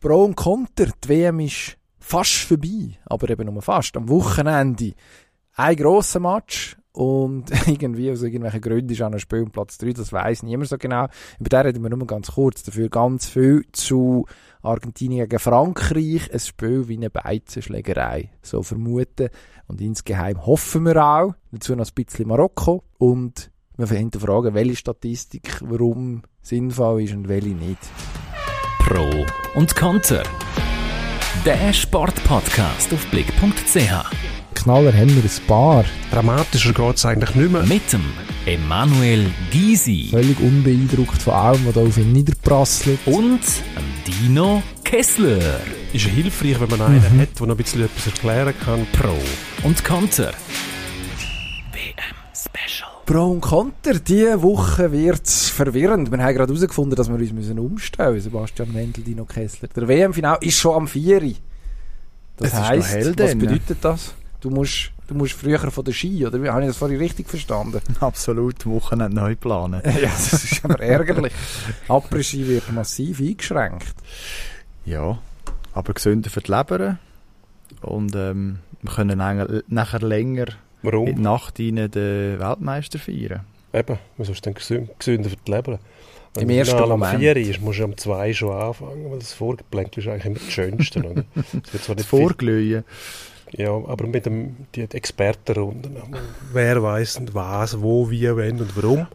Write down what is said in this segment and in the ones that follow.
Pro und Konter, die WM ist fast vorbei, aber eben nur fast. Am Wochenende ein grosser Match und irgendwie aus irgendwelchen Gründen ist auch noch Spiel Platz 3, das weiss niemand so genau. Über den reden wir nur ganz kurz. Dafür ganz viel zu Argentinien gegen Frankreich. Ein Spiel wie eine Beizenschlägerei, so vermuten. Und insgeheim hoffen wir auch. Dazu noch ein bisschen Marokko. Und wir hinterfragen, welche Statistik warum sinnvoll ist und welche nicht. Pro und Konter. Der Sportpodcast auf blick.ch. Knaller haben wir ein paar. Dramatischer geht es eigentlich nicht mehr. Mit dem Emanuel Gysi Völlig unbeeindruckt von allem, was da auf ihn niederprasselt. und dem Dino Kessler. Ist ja hilfreich, wenn man einen hat, der noch ein bisschen etwas erklären kann. Pro und Konter. WM Special. Pro und Konter, diese Woche wird's verwirrend. Wir haben gerade herausgefunden, dass wir uns müssen umstellen müssen. Sebastian Wendel, Dino Kessler. Der WM-Final ist schon am 4. Das Es noch heisst, hell was bedeutet das? Du musst, du musst früher von der Ski, oder? Habe ich das vorhin richtig verstanden? Absolut, Wochenende neu planen. ja, das ist aber ärgerlich. Après-Ski wird massiv eingeschränkt. Ja, aber gesünder für die Leber. Und ähm, wir können nachher- nachher länger in die Warum? Nacht rein den Weltmeister feiern. Eben, wieso ist denn gesü- gesünder für die Leber? Wenn Im das ersten Finale am Moment. 4 ist, musst du am 2 schon anfangen, weil das Vorgeplänkel ist eigentlich immer das Schönste. oder? Es wird zwar Das nicht viel, Vorglühen. ja, aber mit dem, die Expertenrunden, wer weiß was, wo, wie, wenn und warum,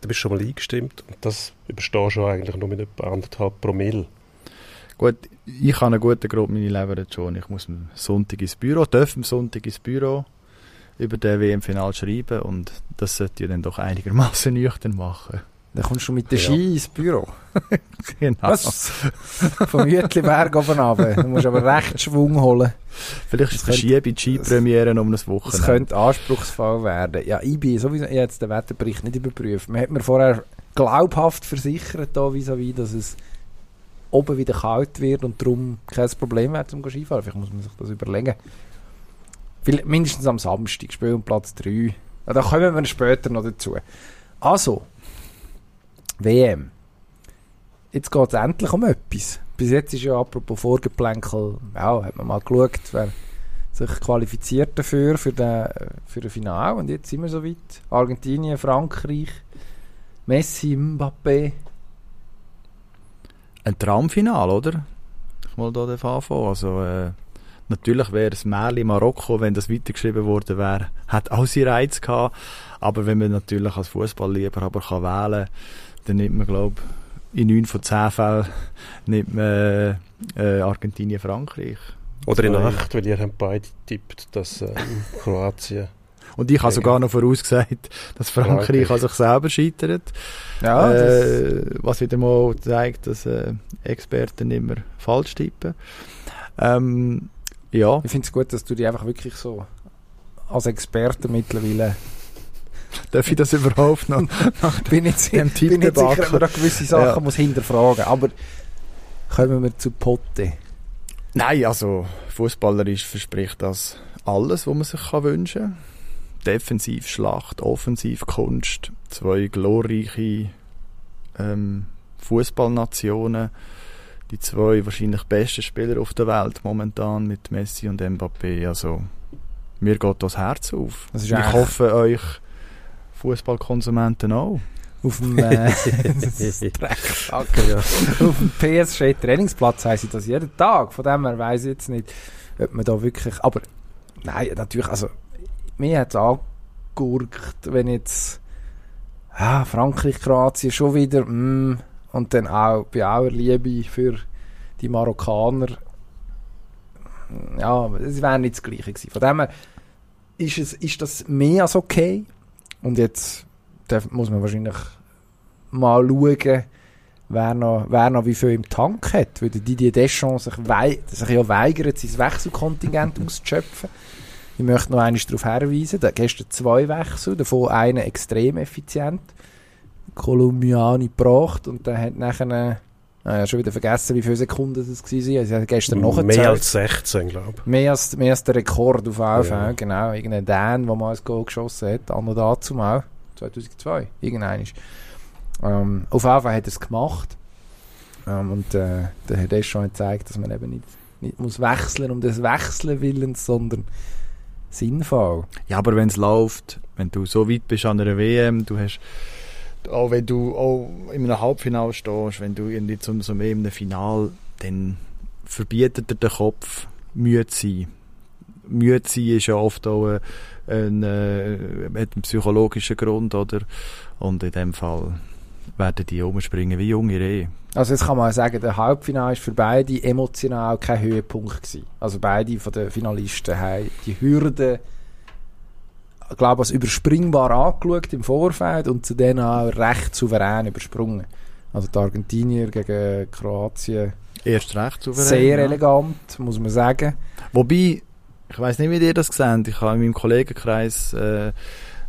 da bist du schon mal eingestimmt und das überstehst du schon eigentlich nur mit etwa anderthalb Promille. Gut, ich habe einen guten Grund, meine Leber schon. Ich muss am Sonntag ins Büro, darf am Sonntag ins Büro über den WM-Final schreiben und das sollte ich dann doch einigermaßen nüchtern machen. Dann kommst du mit der Ja. Ski ins Büro. Genau. Was? Vom Hütliberg oben runter. Du musst aber recht Schwung holen. Vielleicht Das verschiebe ich die Skipremiere um ein Das Wochenende. könnte anspruchsvoll werden. Ja, ich bin sowieso, ich habe jetzt den Wetterbericht nicht überprüft. Man hat mir vorher glaubhaft versichert, da dass es oben wieder kalt wird und darum kein Problem wäre zum Skifahren. Vielleicht muss man sich das überlegen. Mindestens am Samstag, Spiel um Platz 3. Ja, da kommen wir später noch dazu. Also, WM. Jetzt geht es endlich um etwas. Bis jetzt ist ja apropos Vorgeplänkel, ja, hat man mal geschaut, wer sich qualifiziert dafür, für den, für den Final. Und jetzt sind wir soweit. Argentinien, Frankreich, Messi, Mbappé. Ein Traumfinal, oder? Ich mal da anfangen. Also, äh, natürlich wäre es Mali Marokko, wenn das weitergeschrieben worden wäre, hat auch seinen Reiz gehabt. Aber wenn man natürlich als Fußballliebhaber kann wählen dann nimmt man, glaube in 9 von 10 Fällen nimmt man äh, Argentinien, Frankreich. Oder in. Nacht, weil ihr habt beide tippt, dass äh, Kroatien Und ich habe sogar noch vorausgesagt, dass Frankreich Frankreich. an sich selber scheitert. Ja, das, äh, was wieder mal zeigt, dass äh, Experten immer falsch tippen. Ähm, ja, ich finde es gut, dass du dich einfach wirklich so als Experte mittlerweile darf ich das überhaupt noch? bin ich, Dem bin nicht sicher, ob man da gewisse Sachen Ja. muss hinterfragen Aber kommen wir zu Potte. Nein, also fußballerisch verspricht das alles, was man sich kann wünschen kann. Defensiv Schlacht, Offensiv Kunst, zwei glorreiche ähm, Fußballnationen, die zwei wahrscheinlich besten Spieler auf der Welt momentan mit Messi und Mbappé. Also mir geht das Herz auf. Das ich hoffe euch Fußballkonsumenten auch. Auf dem, äh, Drecksack, ja. auf dem PSG-Trainingsplatz heisst sie das jeden Tag. Von dem her weiss ich jetzt nicht, ob man da wirklich. Aber nein, natürlich, also mir hat es angegurkt, wenn jetzt ah, Frankreich, Kroatien schon wieder mm, und dann auch bei aller Liebe für die Marokkaner. Ja, es wäre nicht das Gleiche gewesen. Von dem her ist, es, ist das mehr als okay. Und jetzt darf, muss man wahrscheinlich mal schauen, wer noch, wer noch wie viel im Tank hat. Weil Didier Deschamps sich, wei sich ja weigert, sein Wechselkontingent auszuschöpfen. Ich möchte noch einmal darauf hinweisen, da gestern zwei Wechsel, davon einen extrem effizient. Kolumbiani gebracht und der hat nachher, äh, schon wieder vergessen, wie viele Sekunden das war. Also, er hat gestern noch mehr als 16, glaube ich. Mehr als, mehr als der Rekord auf AV, Ja. genau. Irgendein Dan, der mal ein Goal geschossen hat, anno dazu mal, 2002, irgendein. Ähm, auf AV hat er es gemacht. Ähm, und äh, der hat das schon gezeigt, dass man eben nicht, nicht muss wechseln um des Wechseln willens, sondern sinnvoll. Ja, aber wenn es läuft, wenn du so weit bist an einer WM, du hast auch wenn du auch in einem Halbfinale stehst, wenn du irgendwie zu so einem Final, dann verbietet dir der Kopf müde zu sein. Müde zu sein ist ja oft auch ein, ein, äh, hat einen psychologischen Grund, oder? Und in dem Fall werden die umspringen wie junge Rehe. Also jetzt kann man sagen, der Halbfinale ist für beide emotional kein Höhepunkt gewesen. Also beide von den Finalisten haben die Hürde, ich glaube als überspringbar angeschaut im Vorfeld und zu denen auch recht souverän übersprungen. Also die Argentinier gegen Kroatien Erst recht souverän. sehr ja. elegant, muss man sagen. Wobei, ich weiß nicht, wie ihr das seht. Ich habe in meinem Kollegenkreis, äh,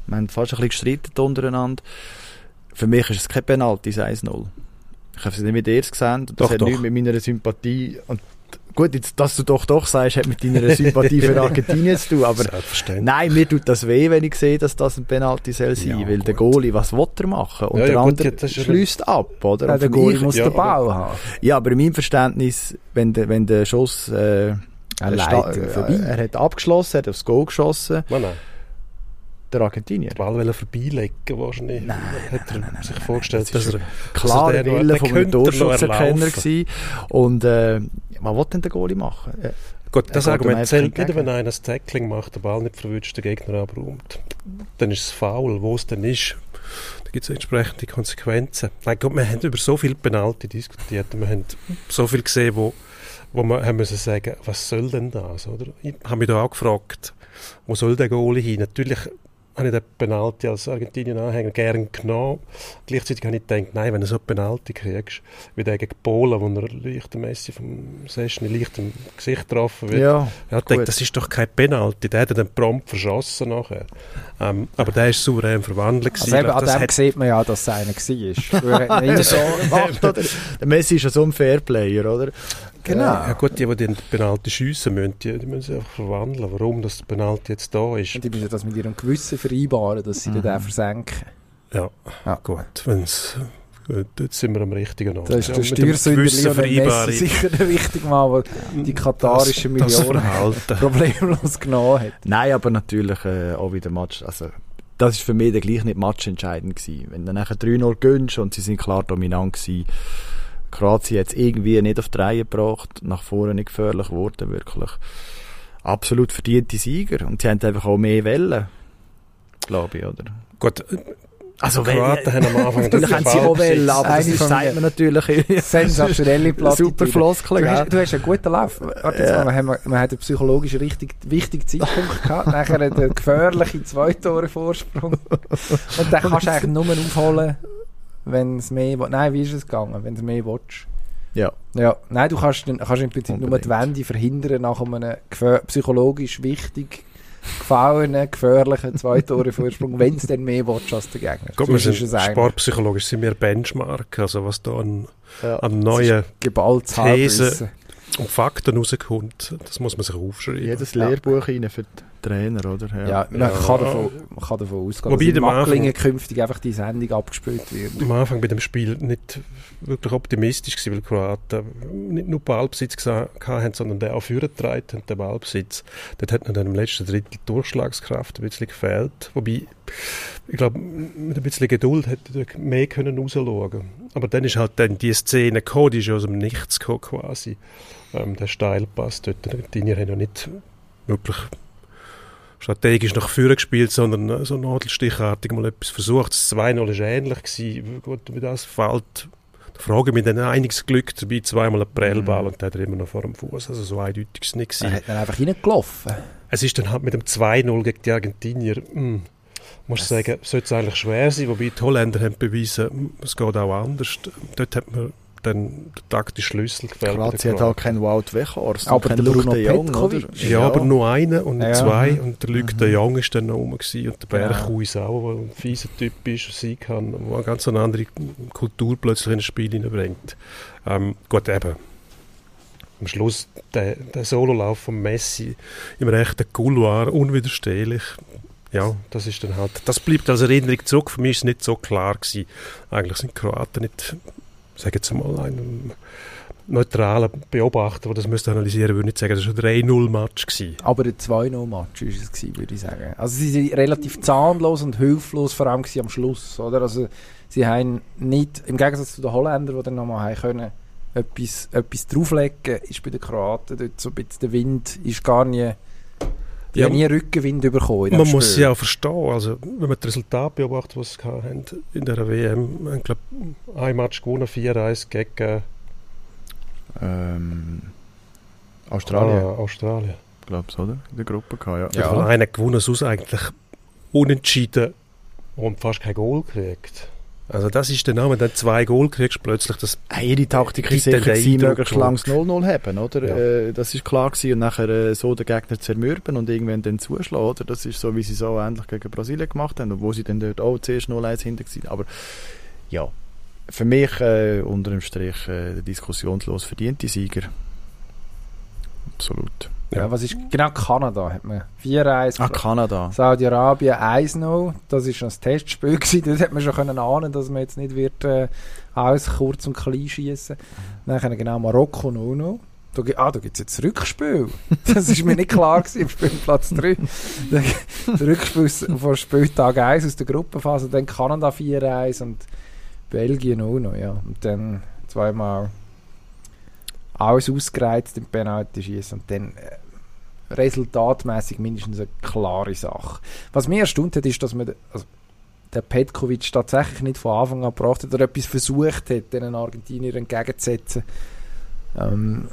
wir haben fast ein bisschen gestritten untereinander. Für mich ist es kein Penalty, es ist 1-0. Ich habe es nicht mit ihr gesehen. Das Doch, hat doch. nichts mit meiner Sympathie. Und gut, jetzt, dass du doch doch sagst, hat mit deiner Sympathie für Argentinien zu tun. Aber nein, mir tut das weh, wenn ich sehe, dass das ein Penalty soll sein. Ja, weil der gut. Goalie, was will er machen? Und Ja, der ja, gut, andere ja- schließt ab, oder? Ja, der Goalie muss ja, den aber- Ball haben. ja, aber in meinem Verständnis, wenn der, wenn der Schuss, äh, Er er, äh, er hat abgeschlossen, er hat aufs Goal geschossen, Nein, nein. der Argentinier. Den Ball wollte er vorbeilegen wahrscheinlich. Nein, hat er nein, nein, sich nein, vorgestellt, das dass er... Klare der Wille der er Torschusserkenner erlaufen. gewesen. Und äh, was will denn der Goalie machen? Ja. Gut, das Argument zählt nicht, wenn einer das Tackling macht, den Ball nicht verwünscht, den Gegner abräumt. Dann ist es faul, wo es dann ist. Da gibt es entsprechende Konsequenzen. Nein, gut, wir haben über so viel Penalty diskutiert wir haben so viel gesehen, wo, wo wir haben müssen sagen, was soll denn das? Oder? Ich habe mich da auch gefragt, wo soll der Goalie hin? Natürlich habe ich den Penalty als Argentinien-Anhänger gern genommen. Gleichzeitig habe ich gedacht, nein, wenn du so einen Penalty kriegst, wie der gegen Polen, wo er leicht Messi vom Session leicht im Gesicht getroffen wird, Ja, ja, ich denke, das ist doch kein Penalty. Der hat dann prompt verschossen nachher. Ähm, aber der ist souverän verwandelt. Also eben, an dem hat, sieht man ja, dass es einer war. So gemacht, oder? Der Messi ist ja so ein Fairplayer, oder? Genau. ja gut, die, die den Penalty schiessen müssen, die, die müssen sich einfach verwandeln. Warum das Penalty jetzt da ist, Und die müssen das mit ihrem Gewissen vereinbaren, dass sie Mhm. den versenken. ja, Ja. gut, wenn's, dort sind wir am richtigen Ort. Das ist ja, der Steuersünder Messi sicher der wichtige Mann, der die katarischen Millionen problemlos genommen hat. Nein, aber natürlich äh, auch wieder Match. Also, das ist für mich gleich nicht matchentscheidend gewesen. Wenn du nachher 3-0 gönnst und sie sind klar dominant gewesen, Kroatien hat es irgendwie nicht auf die Reihe gebracht, nach vorne nicht gefährlich geworden, wirklich. Absolut verdiente Sieger. Und sie haben einfach auch mehr Wellen, glaube ich, oder? Gut, Also, die Kroaten haben am Anfang Natürlich haben sie auch Wellen, aber das ist, sagt man natürlich. Sensationelle Plattitüde. Super Floskel, Du hast, du hast einen guten Lauf. Warte jetzt Ja. mal, wir haben, wir haben einen psychologisch richtig wichtigen Zeitpunkt gehabt. Nachher einen gefährlichen zwei Tore Vorsprung. Und dann kannst du eigentlich nur aufholen, wenn es mehr will. Nein, wie ist es gegangen? Wenn du mehr willst. Ja. Ja, nein, du kannst, kannst im Prinzip nur die Unbedingt. Wende verhindern nach einem psychologisch wichtig gefallenen, gefährlichen zwei Tore Vorsprung, wenn es dann mehr willst als der Gegner. Gut, wir sind ist es eigentlich sportpsychologisch sind wir Benchmark, also was da an, Ja. an neuen geballtes These. Halbwissen. und Fakten rauskommt, das muss man sich aufschreiben. Jedes Ja. Lehrbuch rein für die Trainer, oder? Ja, man, Ja. Kann davon, man kann davon ausgehen, Wobei dass in Macklingen künftig einfach die Sendung abgespielt wird. am Anfang bei dem Spiel nicht wirklich optimistisch gewesen, weil die Kroaten nicht nur Ballbesitz hatten, sondern der auch vorgetragen haben, den Ballbesitz. Dort hat noch dann im letzten Drittel die Durchschlagskraft ein bisschen gefehlt. Wobei, ich glaube, mit ein bisschen Geduld hätte er mehr können rausschauen Aber dann ist halt dann die Szene gekommen, die ist ja aus dem Nichts gekommen quasi. Ähm, der Steilpass dort. Die Argentinier haben ja nicht wirklich strategisch nach vorne gespielt, sondern äh, so nadelstichartig mal etwas versucht. Das 2-0 war ähnlich. Gewesen. Gut, wie das fällt, da frage mich dann einiges Glück dabei, zweimal ein Prellball Mhm. und der hat er immer noch vor dem Fuß. Also so eindeutig ist es nicht. Er Gewesen. hat dann einfach reingelaufen. Es ist dann halt mit dem 2-0 gegen die Argentinier, hm, muss ich sagen, sollte es eigentlich schwer sein, wobei die Holländer haben bewiesen, hm, es geht auch anders. Dort hat man dann den taktischen Schlüssel gefällt. Kroatien hat auch keinen Wout Weghorst. Aber und der Luke Bruno de Jong, oder? Ja, aber nur einer und Ja. zwei. Mhm. Und der Luc Mhm. de Jong ist dann noch rum gewesen. und der. Berghuis auch, der ein fieser Typ ist, sein kann, der eine ganz andere Kultur plötzlich in ein Spiel hineinbringt. Ähm, gut, eben. Am Schluss der, der Sololauf von Messi im rechten Couloir, unwiderstehlich. Ja, das ist dann halt, das bleibt als Erinnerung zurück. Für mich ist es nicht so klar gewesen. Eigentlich sind die Kroaten nicht sage jetzt mal, einem neutralen Beobachter, der das müsste analysieren würde nicht sagen, das war ein 3-0-Match. gewesen. Aber ein 2-0-Match war es, würde ich sagen. Also sie sind relativ zahnlos und hilflos, vor allem am Schluss. Oder? Also sie haben nicht, im Gegensatz zu den Holländern, die dann nochmal können, etwas, etwas drauflegen, ist bei den Kroaten dort so ein bisschen der Wind, ist gar nie, die Ja, haben nie Rückenwind bekommen Man muss ja auch verstehen, also wenn man das Resultat beobachtet, was sie haben in der WM, ich glaube, ein Match gewonnen, 4-1 gegen Ähm, Australien, Ah, Australien. glaube ich, oder? In der Gruppe ja. Ja. Ja. Einer gewonnen, sonst eigentlich unentschieden und fast kein Goal gekriegt. Also das ist der Name, dann zwei Goal kriegst, plötzlich das Ihre Taktik war sicher, gewesen, möglichst langes 0-0 haben, oder? Ja. Äh, das ist klar gewesen. Und nachher äh, so den Gegner zermürben und irgendwann dann zuschlagen, oder? Das ist so, wie sie so ähnlich gegen Brasilien gemacht haben, obwohl sie dann dort auch zuerst 0-1 hinter waren. Aber ja, für mich äh, unter dem Strich äh, diskussionslos verdiente Sieger. Absolut. Ja, was ist genau Kanada? Hat man 4-1 Ah, Kanada. Saudi-Arabien 1-0. Das war das Testspiel. Gewesen. Dort hat man schon können ahnen, dass man jetzt nicht wird äh, alles kurz und klein schießen. Dann haben wir genau Marokko 0-0. Da, ah, da gibt es jetzt Rückspiel. Das ist mir nicht klar gewesen, im Spielplatz 3. Der Rückspiel von Spieltag 1 aus der Gruppenphase. Dann Kanada 4-1 und Belgien 0-0. Ja. Und dann zweimal alles ausgereizt im Penalty schießen und dann äh, resultatmäßig mindestens eine klare Sache. Was mich erstaunt hat, ist, dass man also, der Petkovic tatsächlich nicht von Anfang an gebracht hat oder etwas versucht hat, den Argentinier entgegenzusetzen. Ähm,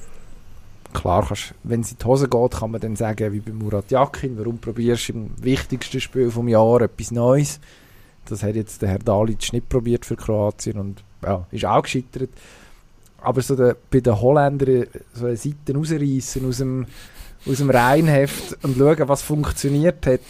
klar, kannst, wenn es in die Hose geht, kann man dann sagen, wie bei Murat Yakin, warum probierst du im wichtigsten Spiel vom Jahr etwas Neues? Das hat jetzt der Herr Dalic nicht probiert für Kroatien und ja, ist auch gescheitert. Aber so der, bei den Holländern so eine Seite rausreißen aus dem, aus dem Reinheft und schauen, was funktioniert hat,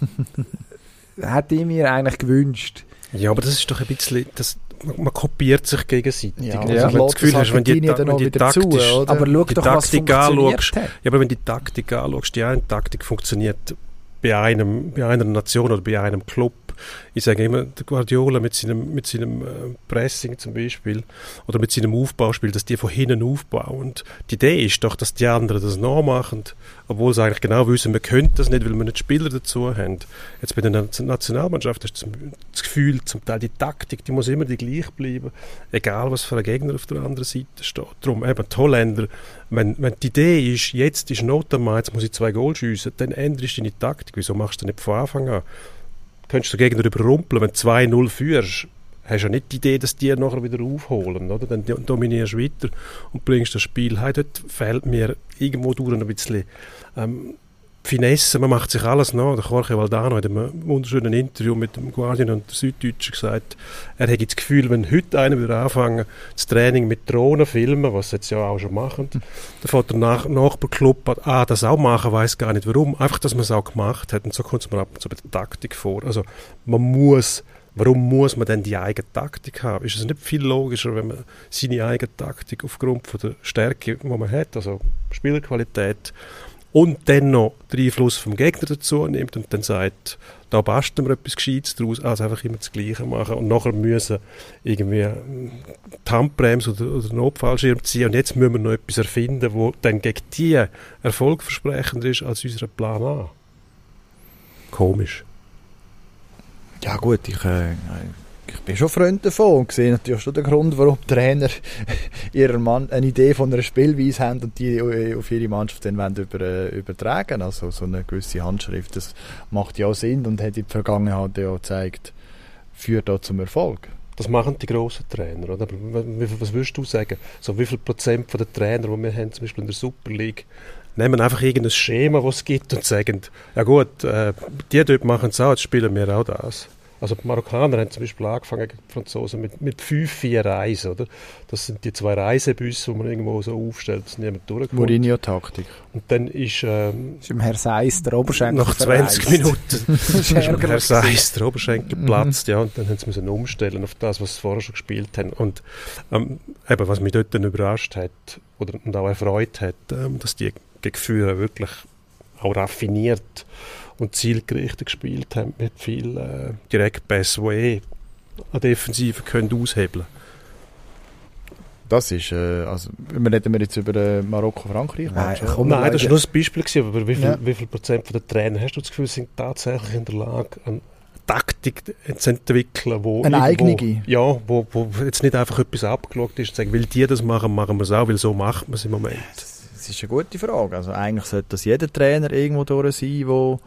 hätte ich mir eigentlich gewünscht. Ja, aber das ist doch ein bisschen, das, man, man kopiert sich gegenseitig. Ja, Also, Ja. wenn du das Gefühl hast, wenn die, dann wenn die zu, taktisch, oder? Aber schau die doch, was Taktik funktioniert anschaust, hat. ja, aber wenn die Taktik anschaust, die eine Taktik funktioniert bei einem, bei einer Nation oder bei einem Club. Ich sage immer, der Guardiola mit seinem, mit seinem äh, Pressing zum Beispiel oder mit seinem Aufbauspiel, dass die von hinten aufbauen. Und die Idee ist doch, dass die anderen das nachmachen, obwohl sie eigentlich genau wissen, wir können das nicht, weil wir nicht Spieler dazu haben. Jetzt bei der Nation- Nationalmannschaft zum- das Gefühl, zum Teil die Taktik, die muss immer die gleich bleiben, egal was für ein Gegner auf der anderen Seite steht. Darum eben die Holländer, wenn, wenn die Idee ist, jetzt ist Not am jetzt muss ich zwei Goal schiessen, dann änderst du deine Taktik. Wieso machst du das nicht von Anfang an? Könntest du den Gegner überrumpeln, wenn du 2-0 führst, hast du ja nicht die Idee, dass die nachher wieder aufholen, oder? Dann dominierst du weiter und bringst das Spiel heim. Dort fehlt mir irgendwo durch ein bisschen ähm, Finesse, man macht sich alles nach. Der Jorge Valdano hat in einem wunderschönen Interview mit dem Guardian und der Süddeutschen gesagt, er hätte das Gefühl, wenn heute einer würde anfangen, das Training mit Drohnen filmen, was sie jetzt ja auch schon machen, dann fährt der Nach Nachbarclub ah, das auch machen, weiß gar nicht warum. Einfach, dass man es auch gemacht hat. Und so kommt es mir ab und zu bei der Taktik vor. Also man muss Warum muss man denn die eigene Taktik haben? Ist es nicht viel logischer, wenn man seine eigene Taktik aufgrund von der Stärke, die man hat, also Spielerqualität, und dann noch den Einfluss vom Gegner dazu nimmt und dann sagt, da basteln wir etwas Gescheites daraus, als einfach immer das Gleiche machen und nachher müssen irgendwie ähm, die Handbremse oder, oder den Notfallschirm ziehen und jetzt müssen wir noch etwas erfinden, wo dann gegen die erfolgversprechender ist als unser Plan A. Komisch. Ja gut, ich, äh, ich bin schon Freund davon und sehe natürlich schon den Grund, warum Trainer ihrer Mann eine Idee von einer Spielweise haben und die äh, auf ihre Mannschaft dann wollen über, äh, übertragen Also so eine gewisse Handschrift, das macht ja auch Sinn und hat in der Vergangenheit ja auch gezeigt, führt auch zum Erfolg. Das machen die grossen Trainer, oder? Aber was würdest du sagen? So wie viel Prozent den Trainer, die wir haben, zum Beispiel in der Super League, nehmen einfach irgendein Schema, das es gibt und sagen, ja gut, äh, die dort machen es auch, jetzt spielen wir auch das. Also die Marokkaner haben zum Beispiel angefangen gegen die Franzosen mit, mit 5-4-1, oder? Das sind die zwei Reisebusse, die man irgendwo so aufstellt, dass niemand durchkommt. Mourinho-Taktik. Und dann ist ähm, ist im Herr Seis der Oberschenkel nach 20 verreist. Minuten ist ärgerlich Herr gewesen. Seis der Oberschenkel geplatzt, ja, und dann haben sie müssen umstellen auf das, was sie vorher schon gespielt haben. Und ähm, eben, was mich dort dann überrascht hat oder, und auch erfreut hat, ähm, dass die gegen Führer wirklich auch raffiniert und zielgerichtet gespielt haben mit viel äh, Direktpässe, die eh an Defensive können aushebeln Das ist, äh, also, wir reden wir jetzt über äh, Marokko-Frankreich? Nein, komm, Nein, das war nur ein Beispiel, gewesen, aber wie viel, Ja. wie viel Prozent der Trainer hast du das Gefühl, sind tatsächlich in der Lage, eine Taktik zu entwickeln, wo Eine irgendwo- eigene? Ja, wo, wo jetzt nicht einfach etwas abgeschaut ist und sagen, weil die das machen, machen wir es auch, weil so macht man es im Moment. Das ist eine gute Frage. Also eigentlich sollte das jeder Trainer irgendwo durch sein, wo,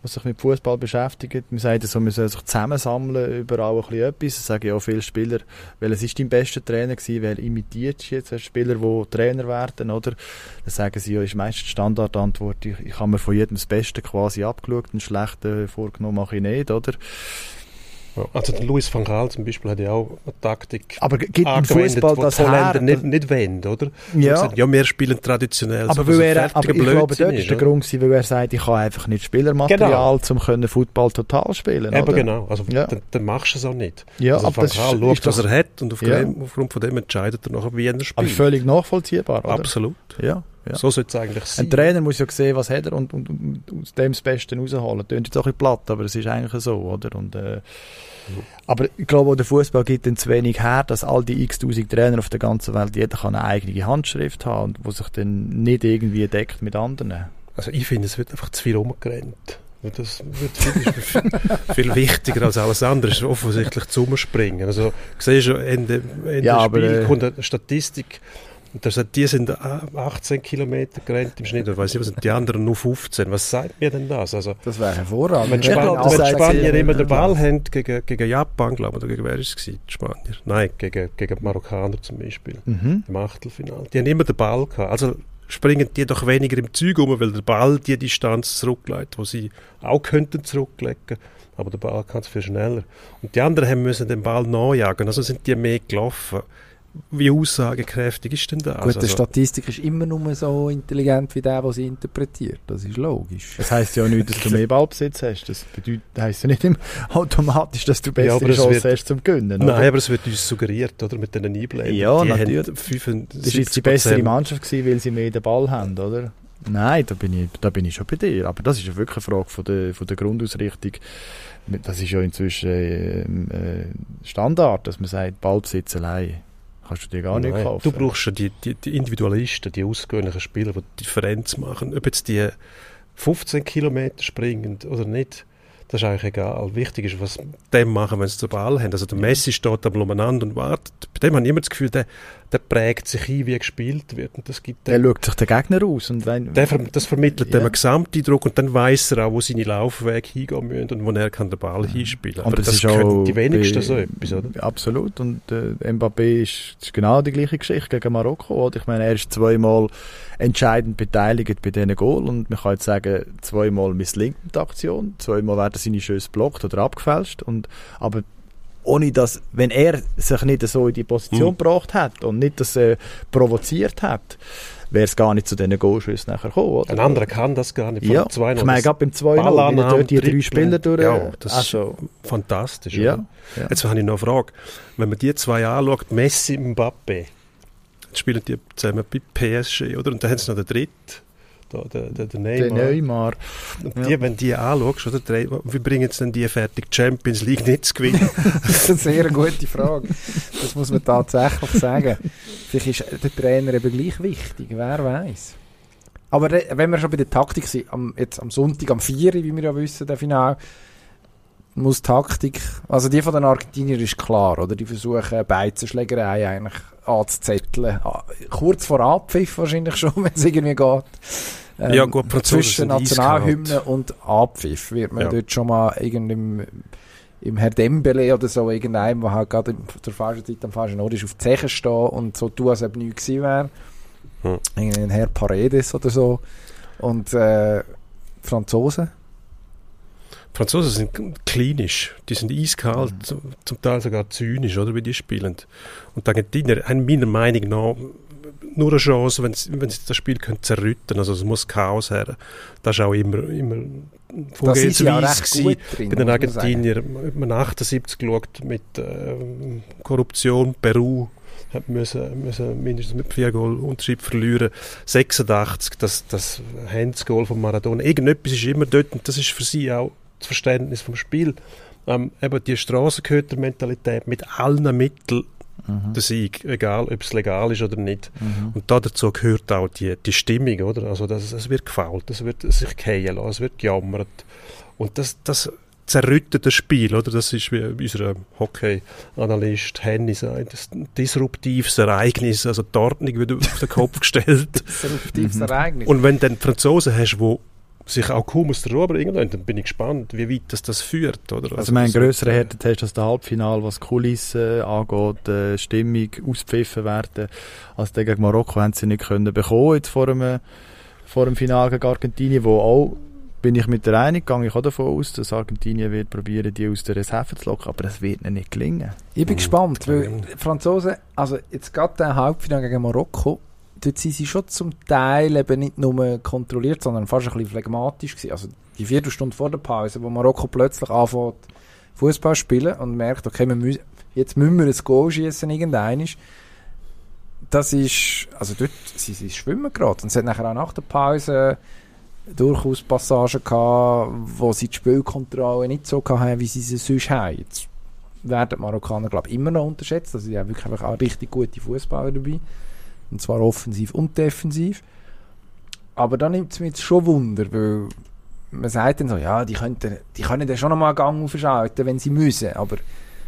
wo sich mit Fußball beschäftigt. Wir sagen so, wir sollen sich zusammensammeln, überall ein bisschen etwas. Das sagen ja auch viele Spieler, welches ist dein bester Trainer gewesen, wer imitiert jetzt einen Spieler, die Trainer werden, oder? Dann sagen sie ja, ist meistens die Standardantwort, ich, ich habe mir von jedem das Beste quasi abgeschaut, einen schlechten vorgenommen mache ich nicht, oder? Ja. Also der Luis van Gaal zum Beispiel hat ja auch eine Taktik Aber gibt angewendet, Fußball das die Holländer nicht, nicht wollen, oder? Ja. Ja. Gesagt, ja, wir spielen traditionell. Aber, so, weil er, aber ich glaube, dort ist der? Grund, gewesen, weil er sagt, ich habe einfach nicht Spielermaterial, um können Football total spielen. Eben oder? genau, also Ja. dann, dann machst du es auch nicht. Ja, also aber Van das Gaal ist, schaut, ist was er hat und auf Ja. aufgrund von dem entscheidet er nachher, wie er aber spielt. völlig nachvollziehbar, oder? Absolut. Ja, ja. So sollte es eigentlich sein. Ein Trainer muss ja sehen, was hat er und, und, und aus dem das Beste rausholen. Tönt jetzt auch ein bisschen platt, aber es ist eigentlich so, oder? Und, äh, aber ich glaube, der Fußball gibt dann zu wenig her, dass all die x-tausend Trainer auf der ganzen Welt, jeder kann eine eigene Handschrift haben und wo sich dann nicht irgendwie deckt mit anderen. Also ich finde, es wird einfach zu viel rumgerannt. Das wird viel, ist viel, viel wichtiger als alles andere. Ist offensichtlich zum Umspringen. Also, siehst du, Ende, Ende Ja, ja, aber, Spiel äh, kommt eine Statistik. Und da sagt, die sind 18 Kilometer gerannt im Schnitt. Und weiss ich, was sind die anderen nur 15? Was sagt mir denn das? Also, Das wäre hervorragend. wenn, Ja, Span das wenn Spanier immer den Ball haben gegen, gegen Japan, glaube ich, oder gegen wer ist es gewesen? Die Spanier? Nein, gegen, gegen die Marokkaner zum Beispiel. Mhm. im Achtelfinale. Die haben immer den Ball gehabt. Also springen die doch weniger im Zeug um, weil der Ball die Distanz zurücklegt, wo sie auch könnten zurücklegen. Aber der Ball kann es viel schneller. Und die anderen haben müssen den Ball nachjagen. Also sind die mehr gelaufen. Wie aussagekräftig ist denn das? Gut, die also, Statistik ist immer nur so intelligent wie der, der sie interpretiert. Das ist logisch. Das heisst ja nicht, dass du mehr Ballbesitz hast. Das bedeutet, das heisst ja nicht immer automatisch, dass du bessere es Chancen hast zum Gewinnen. Nein, aber es wird uns suggeriert, oder? Mit diesen Einblendungen. Ja, die natürlich. Haben 75 Das war jetzt die bessere Mannschaft, gewesen, weil sie mehr den Ball haben, oder? Nein, da bin, ich, da bin ich schon bei dir. Aber das ist ja wirklich eine Frage von der, von der Grundausrichtung. Das ist ja inzwischen äh, äh, Standard, dass man sagt, Ballbesitz allein kannst du dir gar nicht Nein, kaufen. Du brauchst schon die, die, die Individualisten, die ausgewöhnlichen Spieler, die die Differenz machen. Ob jetzt die 15 Kilometer springen oder nicht, das ist eigentlich egal. Wichtig ist, was die machen, wenn sie den Ball haben. Also der Messi steht am umeinander und wartet. Bei dem habe ich immer das Gefühl, der, der prägt sich ein, wie gespielt wird. Und das gibt Der dem, schaut sich den Gegner aus. Und wenn, der, ver- das vermittelt Ja. dem einen Gesamteindruck und dann weiß er auch, wo seine Laufwege hingehen müssen und wo er kann den Ball hinspielen kann. Und Aber das, ist können auch die wenigsten bei- so etwas, oder? Absolut. Und äh, Mbappé ist, ist genau die gleiche Geschichte gegen Marokko. Oder? Ich meine, er ist zweimal entscheidend beteiligt bei diesen Goal und man kann jetzt sagen, zweimal misslingt die Aktion, zweimal werden seine Schüsse blockt oder abgefälscht. Und, aber ohne dass, wenn er sich nicht so in die Position Mhm. gebracht hat und nicht das äh, provoziert hat, wäre es gar nicht zu diesen Goalschüssen nachher gekommen. Oder? Ein anderer kann das gar nicht. Von Ja, zwei ich meine, gerade beim 2-0, wenn er dort die drei. Spieler durch... Ja, das also, ist fantastisch. ja, ja. Jetzt habe ich noch eine Frage. Wenn man die zwei anschaut, Messi Mbappe, spielen die zusammen bei PSG, oder? Und dann haben sie noch den dritten, da, der, der, der Der Neymar. Neymar. Und ja. die, wenn die anschaust, oder, drei- wie bringen sie denn die fertig, die Champions League nicht zu gewinnen? Das ist eine sehr gute Frage. Das muss man tatsächlich sagen. Vielleicht ist der Trainer eben gleich wichtig, wer weiß. Aber wenn wir schon bei der Taktik sind, am, jetzt am Sonntag, am 4, wie wir ja wissen, der Final, muss Taktik, also die von den Argentiniern ist klar, oder? Die versuchen Beizenschlägerei eigentlich anzuzetteln. Ah, Kurz vor Abpfiff wahrscheinlich schon, wenn es irgendwie geht. Ähm, Ja, gut, Franzosen Zwischen Nationalhymne und Abpfiff wird man Ja. dort schon mal irgendeinem im Herr Dembele oder so irgendeinem, der halt gerade zur falschen Zeit am falschen Ort ist, auf die Zeche stehen und so tun, als ob nichts gewesen wäre. Hm. Irgendwie ein Herr Paredes oder so. Und äh, Franzosen. Die Franzosen sind klinisch, die sind eiskalt, Mhm. zum, Teil sogar zynisch, oder, wie die spielen. Und die Argentinier haben meiner Meinung nach nur eine Chance, wenn sie, wenn sie das Spiel können zerrütten Also es muss Chaos her. Das ist auch immer, immer Vorgehensweise drin. Bei den. Argentiniern, man 78 geschaut mit ähm, Korruption, Peru hat müssen, müssen mindestens mit vier Goal Unterschied verlieren. 86, das, das Handsgoal von Maradona. Irgendetwas ist immer dort und das ist für sie auch das Verständnis vom Spiel. Ähm, eben die Strassenköter-Mentalität mit allen Mitteln Mhm. der Sieg, egal ob es legal ist oder nicht. Mhm. Und da dazu gehört auch die, die Stimmung, oder? Also das, es wird gefault, es wird sich gehen lassen, es wird gejammert. Und das, das zerrüttet das Spiel, oder? Das ist, wie unser Hockey-Analyst Henny sagt, das ist ein disruptives Ereignis, also die Ordnung wird auf den Kopf gestellt. Disruptives Mhm. Ereignis. Und wenn dann die Franzosen hast, die sich auch kaum aus der Ruhe bringen wollen, dann bin ich gespannt, wie weit das, das führt, oder? Also, wird, grösseren äh, Härtetest als der Halbfinale, was Kulissen angeht, äh, Stimmung, auspfiffen werden. Als der gegen Marokko haben sie nicht können bekommen, jetzt vor dem, vor dem Finale gegen Argentinien, wo auch, bin ich mit der Einig, gehe ich auch davon aus, dass Argentinien wird probieren, die aus der Reserve zu locken, aber das wird ihnen nicht gelingen. Ich bin Mhm. gespannt, weil die Franzosen, also jetzt gerade der Halbfinale gegen Marokko, dort sind sie schon zum Teil eben nicht nur kontrolliert, sondern fast ein bisschen phlegmatisch gewesen. Also die Viertelstunde vor der Pause, wo Marokko plötzlich anfängt Fußball spielen und merkt, okay, wir müssen, jetzt müssen wir ein Goal schießen irgendeinisch. Das ist, also dort, sie, sie schwimmen gerade. Und es hat nachher auch nach der Pause durchaus Passagen gehabt, wo sie die Spielkontrolle nicht so hatten, wie sie sie sonst haben. Jetzt werden die Marokkaner, glaube ich, immer noch unterschätzt. Also, sie haben wirklich auch richtig gute Fußballer dabei. Und zwar offensiv und defensiv. Aber da nimmt es mich jetzt schon Wunder, weil man sagt dann so, ja, die, könnten, die können dann schon noch mal einen Gang aufschalten, wenn sie müssen. Aber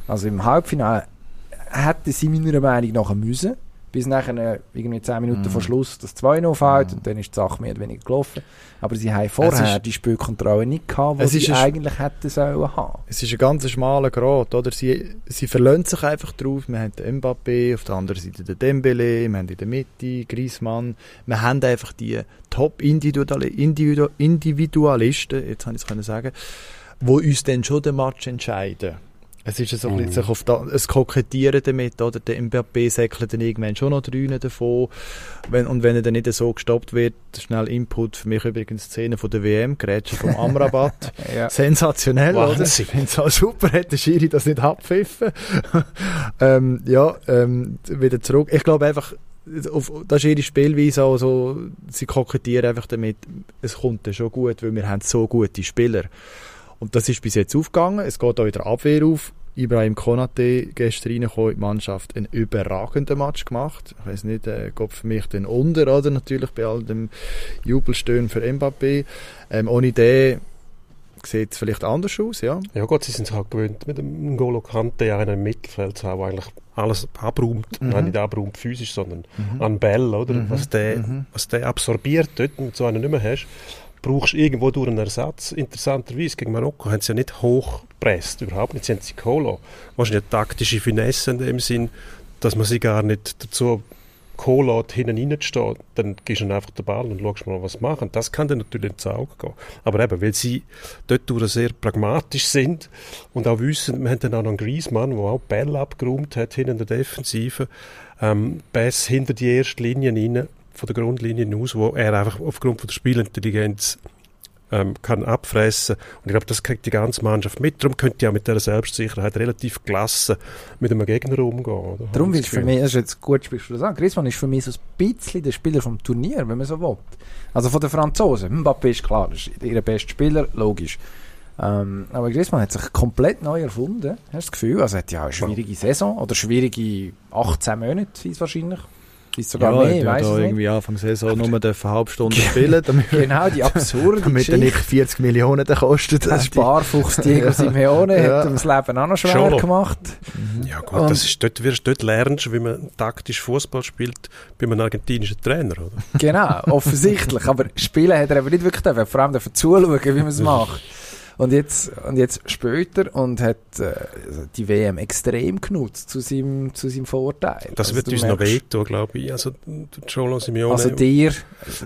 also im Halbfinale hätten sie meiner Meinung nach müssen. Bis nachher äh, irgendwie 10 Minuten Mhm. vor Schluss das 2-0 fällt Mhm. und dann ist die Sache mehr oder weniger gelaufen. Aber sie haben vorher ist- die Spielkontrolle nicht gehabt, die sie eigentlich hätten sollen haben. Es ist ein ganz schmaler Grat, oder? Sie, sie verlassen sich einfach drauf. Wir haben den Mbappé, auf der anderen Seite den Dembele, wir haben in der Mitte Griezmann. Wir haben einfach die Top-Individualisten, jetzt habe ich es können sagen, wo uns dann schon den Match entscheiden. Es ist so ein bisschen Mhm. sich auf da, es Kokettieren damit, oder? Der Mbappé säckelt dann irgendwann schon noch drüne davon. Wenn, und wenn er dann nicht so gestoppt wird, schnell Input, für mich übrigens Szene von der WM, Grätsche vom Amrabat. Ja. Sensationell, oder? Wahnsinn. Ich finde es auch super, hat der Schiri das nicht abpfiffen. ähm, ja, ähm, wieder zurück. Ich glaube einfach, auf, das ist ihre Spielweise auch so, sie kokettieren einfach damit, es kommt dann schon gut, weil wir haben so gute Spieler. Und das ist bis jetzt aufgegangen. Es geht auch in der Abwehr auf. Ibrahim Konate gestern reingekommen in die Mannschaft, einen überragenden Match gemacht. Ich weiß nicht, äh, geht für mich den unter, oder? Natürlich bei all dem Jubelstöhnen für Mbappé. Ähm, ohne den sieht es vielleicht anders aus, ja. Ja gut, sie sind es halt gewöhnt, mit dem N'Golo Kante ja einen im Mittelfeld zu haben, der eigentlich alles abräumt. Mhm. Nein, nicht abräumt physisch, sondern an Bell, oder? Mhm. Was, der, Mhm. was der absorbiert dort, wenn du so einen nicht mehr hast, brauchst irgendwo durch einen Ersatz. Interessanterweise, gegen Marokko haben sie ja nicht hochgepresst, überhaupt nicht. Sie haben sie geholt. Wahrscheinlich eine taktische Finesse in dem Sinn, dass man sie gar nicht dazu hat, hinten reinzustehen. Dann gibst du einfach den Ball und schaust mal, was sie machen. Das kann dann natürlich ins Auge gehen. Aber eben, weil sie dort sehr pragmatisch sind und auch wissen, wir haben dann auch noch einen Griezmann, der auch Bälle abgeräumt hat, hinter der Defensive, ähm, Pass hinter die erste Linie rein, von der Grundlinie aus, wo er einfach aufgrund von der Spielintelligenz ähm, kann abfressen. Und ich glaube, das kriegt die ganze Mannschaft mit. Darum könnte ja mit dieser Selbstsicherheit relativ gelassen mit einem Gegner umgehen. Oder? Darum ist für mich, das ist jetzt gut, sprichst du das an. Griezmann ist für mich so ein bisschen der Spieler vom Turnier, wenn man so will. Also von den Franzosen. Mbappé ist klar, das ist ihr bester Spieler, logisch. Ähm, aber Griezmann hat sich komplett neu erfunden, hast du das Gefühl? Also er hat ja eine schwierige Saison oder schwierige 18 Monate, wahrscheinlich. Ist sogar ja, mehr, es nicht. irgendwie Anfang Saison nur eine halbe Stunde spielen, damit, Genau, die absurde damit er nicht Geschichte. 40 Millionen kostet. Der Sparfuchs Diego Simeone Ja. hat ihm das Leben auch noch schwer Schon. gemacht. Ja gut, Und- das ist, dort, wirst, dort lernst du, wie man taktisch Fußball spielt bei einem argentinischen Trainer. Oder? Genau, offensichtlich. Aber spielen hat er eben nicht wirklich dürfen. Vor allem dürfen zuschauen, wie man es macht. Und jetzt, und jetzt später und hat äh, die WM extrem genutzt zu seinem, zu seinem Vorteil. Das Also wird uns noch merkst- wehtun, glaube ich. Also der Cholo Simeone, Also dir,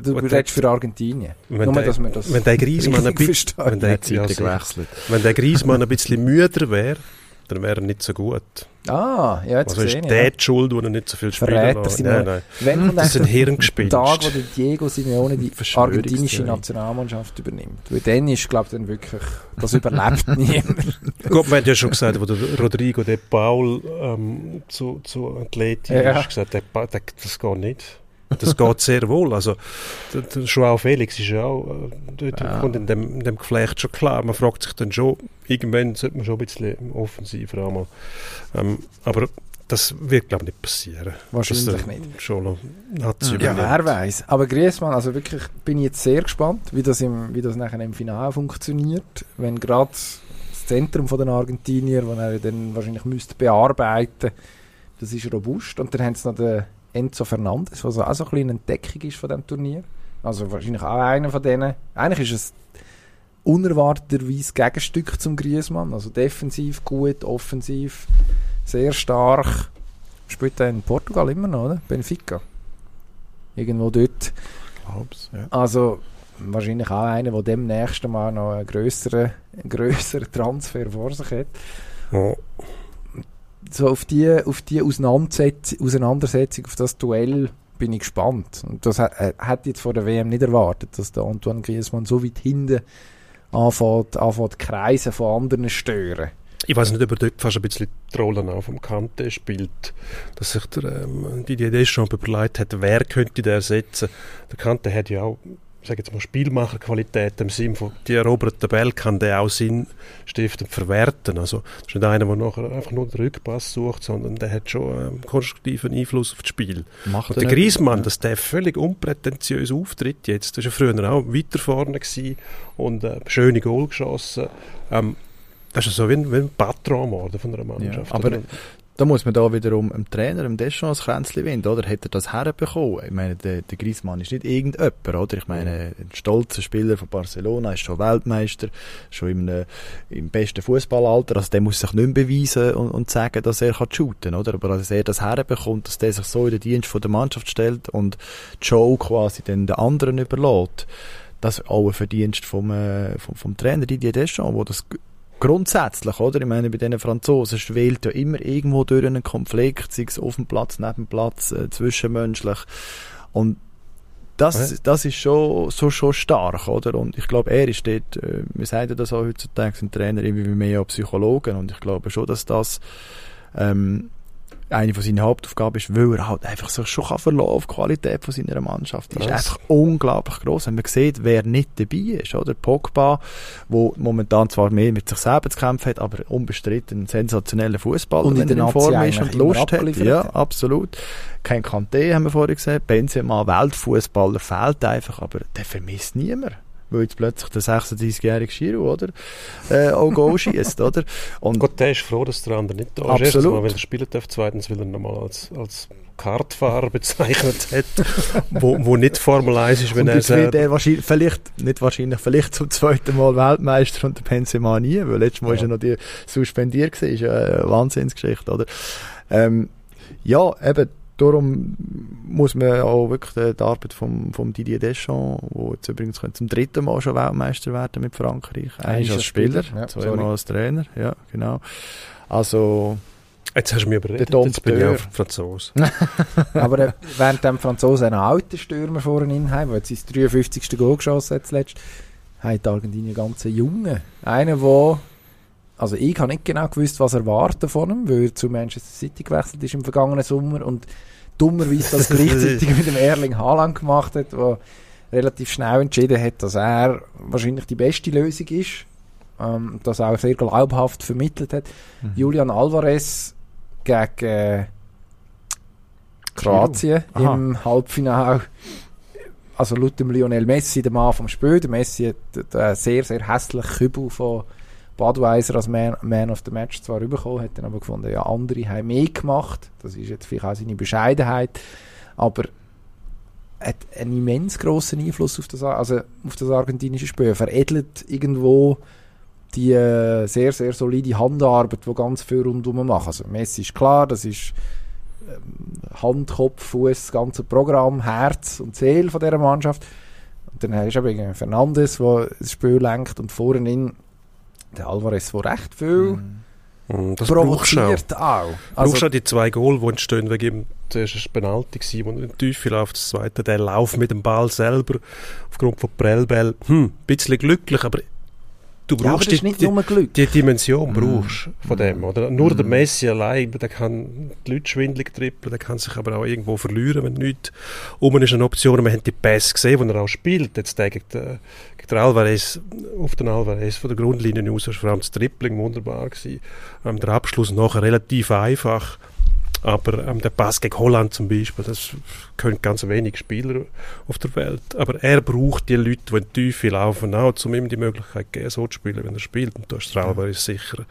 du redest für Argentinien. wenn, Nur, der, dass wir das wenn der Griezmann ein bisschen, wenn der, ja, gewechselt. wenn der Griezmann ein bisschen müder wäre, dann wäre er nicht so gut. Ah, ja, jetzt Also ist gesehen, der ja. die Schuld, wo er nicht so viel. Simeone. Nein, nein. Wenn Das ist ein Hirngespinst. Tag, wo der Diego Simeone die argentinische Nationalmannschaft übernimmt. Weil dann ist, glaube ich, dann wirklich, das überlebt niemand. Gut, wir haben ja schon gesagt, wo der Rodrigo de Paul ähm, zu, zu Athleti Ja. ist, gesagt, der, der, das geht nicht. Das geht sehr wohl. Also, der, der Joao Felix ist ja auch, äh, Ja. kommt in dem, in dem Geflecht schon klar. Man fragt sich dann schon, irgendwann sollte man schon ein bisschen offensiver einmal. Ähm, aber das wird, glaube ich, nicht passieren. Wahrscheinlich nicht. Schon noch, hat sie Ja, wer weiß. Aber Griezmann, also wirklich bin ich jetzt sehr gespannt, wie das, im, wie das nachher im Finale funktioniert. Wenn gerade das Zentrum von den Argentinier, das er dann wahrscheinlich müsste bearbeiten, das ist robust. Und dann haben sie noch den Enzo Fernandes, was auch so ein bisschen eine Entdeckung ist von diesem Turnier. Also wahrscheinlich auch einer von denen. Eigentlich ist es unerwarteterweise Gegenstück zum Griezmann. Also defensiv gut, offensiv sehr stark. Spielt er in Portugal immer noch, oder? Benfica. Irgendwo dort. Glaub's, ja. Also wahrscheinlich auch einer, der demnächst mal noch einen grösseren, einen grösseren Transfer vor sich hat. Ja. So auf die, auf die Auseinandersetz Auseinandersetzung, auf das Duell bin ich gespannt. Und das hätte ich jetzt vor der WM nicht erwartet, dass der Antoine Griezmann so weit hinten anfängt, anfängt Kreise von anderen stören. Ich weiß nicht, ob er dort fast ein bisschen die Rolle auch vom Kante spielt. Dass sich der, ähm, Didier Deschamps überlegt hat, wer könnte der ersetzen. Der Kante hat ja auch, sage jetzt mal, Spielmacherqualität im Sinne von, die eroberte Ball kann der auch sinnstiftend verwerten. Also, das ist nicht einer, der nachher einfach nur den Rückpass sucht, sondern der hat schon einen konstruktiven Einfluss auf das Spiel. Macht Und er der Ja. dass der völlig unprätentiös auftritt jetzt, das war ja früher auch weiter vorne gewesen und äh, schöne Goal geschossen. Ähm, das ist so wie ein, wie ein Patron von einer Mannschaft. Ja, aber-? Da muss man da wiederum dem Trainer, dem Deschamps, Kränzchen winden, oder? Hat er das herbekommen? Ich meine, der, der Griezmann ist nicht irgendjemand, oder? Ich meine, ein stolzer Spieler von Barcelona, ist schon Weltmeister, schon im, im besten Fußballalter, also der muss sich nicht mehr beweisen und, und sagen, dass er kann shooten, oder? Aber dass er das herbekommt, dass der sich so in den Dienst von der Mannschaft stellt und die Show quasi den anderen überlässt, das ist auch ein Verdienst vom, äh, vom, vom Trainer Didier Deschamps, wo das grundsätzlich, oder? Ich meine, bei diesen Franzosen schwelt ja immer irgendwo durch einen Konflikt, sei es auf dem Platz, neben dem Platz, äh, zwischenmenschlich. Und das, Ja. das ist schon, so schon stark, oder? Und ich glaube, er ist dort, äh, wir sagen ja das auch heutzutage, sind Trainer irgendwie mehr Psychologen und ich glaube schon, dass das ähm, eine von seinen Hauptaufgaben ist, weil er halt einfach sich schon kann verlassen auf die Qualität von seiner Mannschaft. Die ist einfach unglaublich groß. Wenn man sieht, wer nicht dabei ist, oder? Pogba, wo momentan zwar mehr mit sich selber zu kämpfen hat, aber unbestritten ein sensationeller Fußballer, Und in wenn der er in Form ist und Lust hat. Ja, absolut. Kein Kanté haben wir vorhin gesehen. Benzema, Weltfußballer, fehlt einfach, aber der vermisst niemand. Weil jetzt plötzlich der 36-jährige Giroud, oder? Äh, auch Goal schießt, oder? Und Gott, der ist froh, dass der andere nicht da ist. Absolut. Erstens mal, weil er spielen darf. Zweitens, weil er nochmal als, als Kartfahrer bezeichnet hat, wo, wo nicht Formel 1 ist, wenn und er selber... er wahrscheinlich, vielleicht, nicht wahrscheinlich, vielleicht zum zweiten Mal Weltmeister und der Benzema nie, weil letztes Mal Ja. ist er noch die suspendiert gewesen, ist eine Wahnsinnsgeschichte, oder? Ähm, ja, eben, darum muss man auch wirklich die, Arbeit vom, vom Didier Deschamps, wo jetzt übrigens zum dritten Mal schon Weltmeister werden mit Frankreich, einmal als Spieler, ja, zweimal als Trainer, ja, genau. Also, Jetzt hast du mich überredet, Der jetzt bin ich auf Franzose. Aber äh, während dem Franzosen einen alten Stürmer vorne in haben, der jetzt sein 53. Goal geschossen hat zuletzt, haben die Argentinier ganz einen Jungen. Einen, der also ich habe nicht genau gewusst, was erwarten von ihm, weil er zu Manchester City gewechselt ist im vergangenen Sommer und dummerweise das gleichzeitig mit dem Erling Haaland gemacht hat, der relativ schnell entschieden hat, dass er wahrscheinlich die beste Lösung ist, ähm, das auch sehr glaubhaft vermittelt hat. Julian Alvarez gegen äh, Kroatien im Halbfinale. Also laut dem Lionel Messi, dem Mann vom Spiel. Der Messi hat einen sehr, sehr hässlichen Kübel von Budweiser als Man, Man of the Match zwar bekommen, hat dann aber gefunden, ja, andere haben mehr gemacht. Das ist jetzt vielleicht auch seine Bescheidenheit. Aber hat einen immens grossen Einfluss auf das, also auf das argentinische Spiel. Veredelt irgendwo die äh, sehr, sehr solide Handarbeit, die ganz viel rundherum machen. Also Messi ist klar, das ist ähm, Hand, Kopf, Fuß, das ganze Programm, Herz und Seele von dieser Mannschaft. Und dann hast du eben Fernandes, der das Spiel lenkt und vorhin der Alvarez, der recht viel Mm, Das brauchst du auch. provoziert auch. Du Also, brauchst auch die zwei Goal, die entstehen wegen ihm. Zuerst war es Penalty, gewesen, und in die Tiefe läuft das zweite. Der Lauf mit dem Ball selber aufgrund von Prellball. Hm, ein bisschen glücklich, aber du ja, aber brauchst ist die, nicht die, nur Glück. die Dimension Mm. brauchst von dem, oder? Nur der Mm. Messi allein, der kann die Leute schwindelig trippeln, der kann sich aber auch irgendwo verlieren, wenn nichts um ist eine Option. Wir haben die Pässe gesehen, die er auch spielt. Jetzt gegen den Alvarez, auf den Alvarez von der Grundlinie aus, ist vor allem das Tripling wunderbar. Ähm, der Abschluss nachher relativ einfach. Aber ähm, der Pass gegen Holland zum Beispiel, das können ganz wenig Spieler auf der Welt. Aber er braucht die Leute, die in die Tiefe laufen, auch, um ihm die Möglichkeit zu geben, so zu spielen, wenn er spielt. Und da ist der Alvarez sicher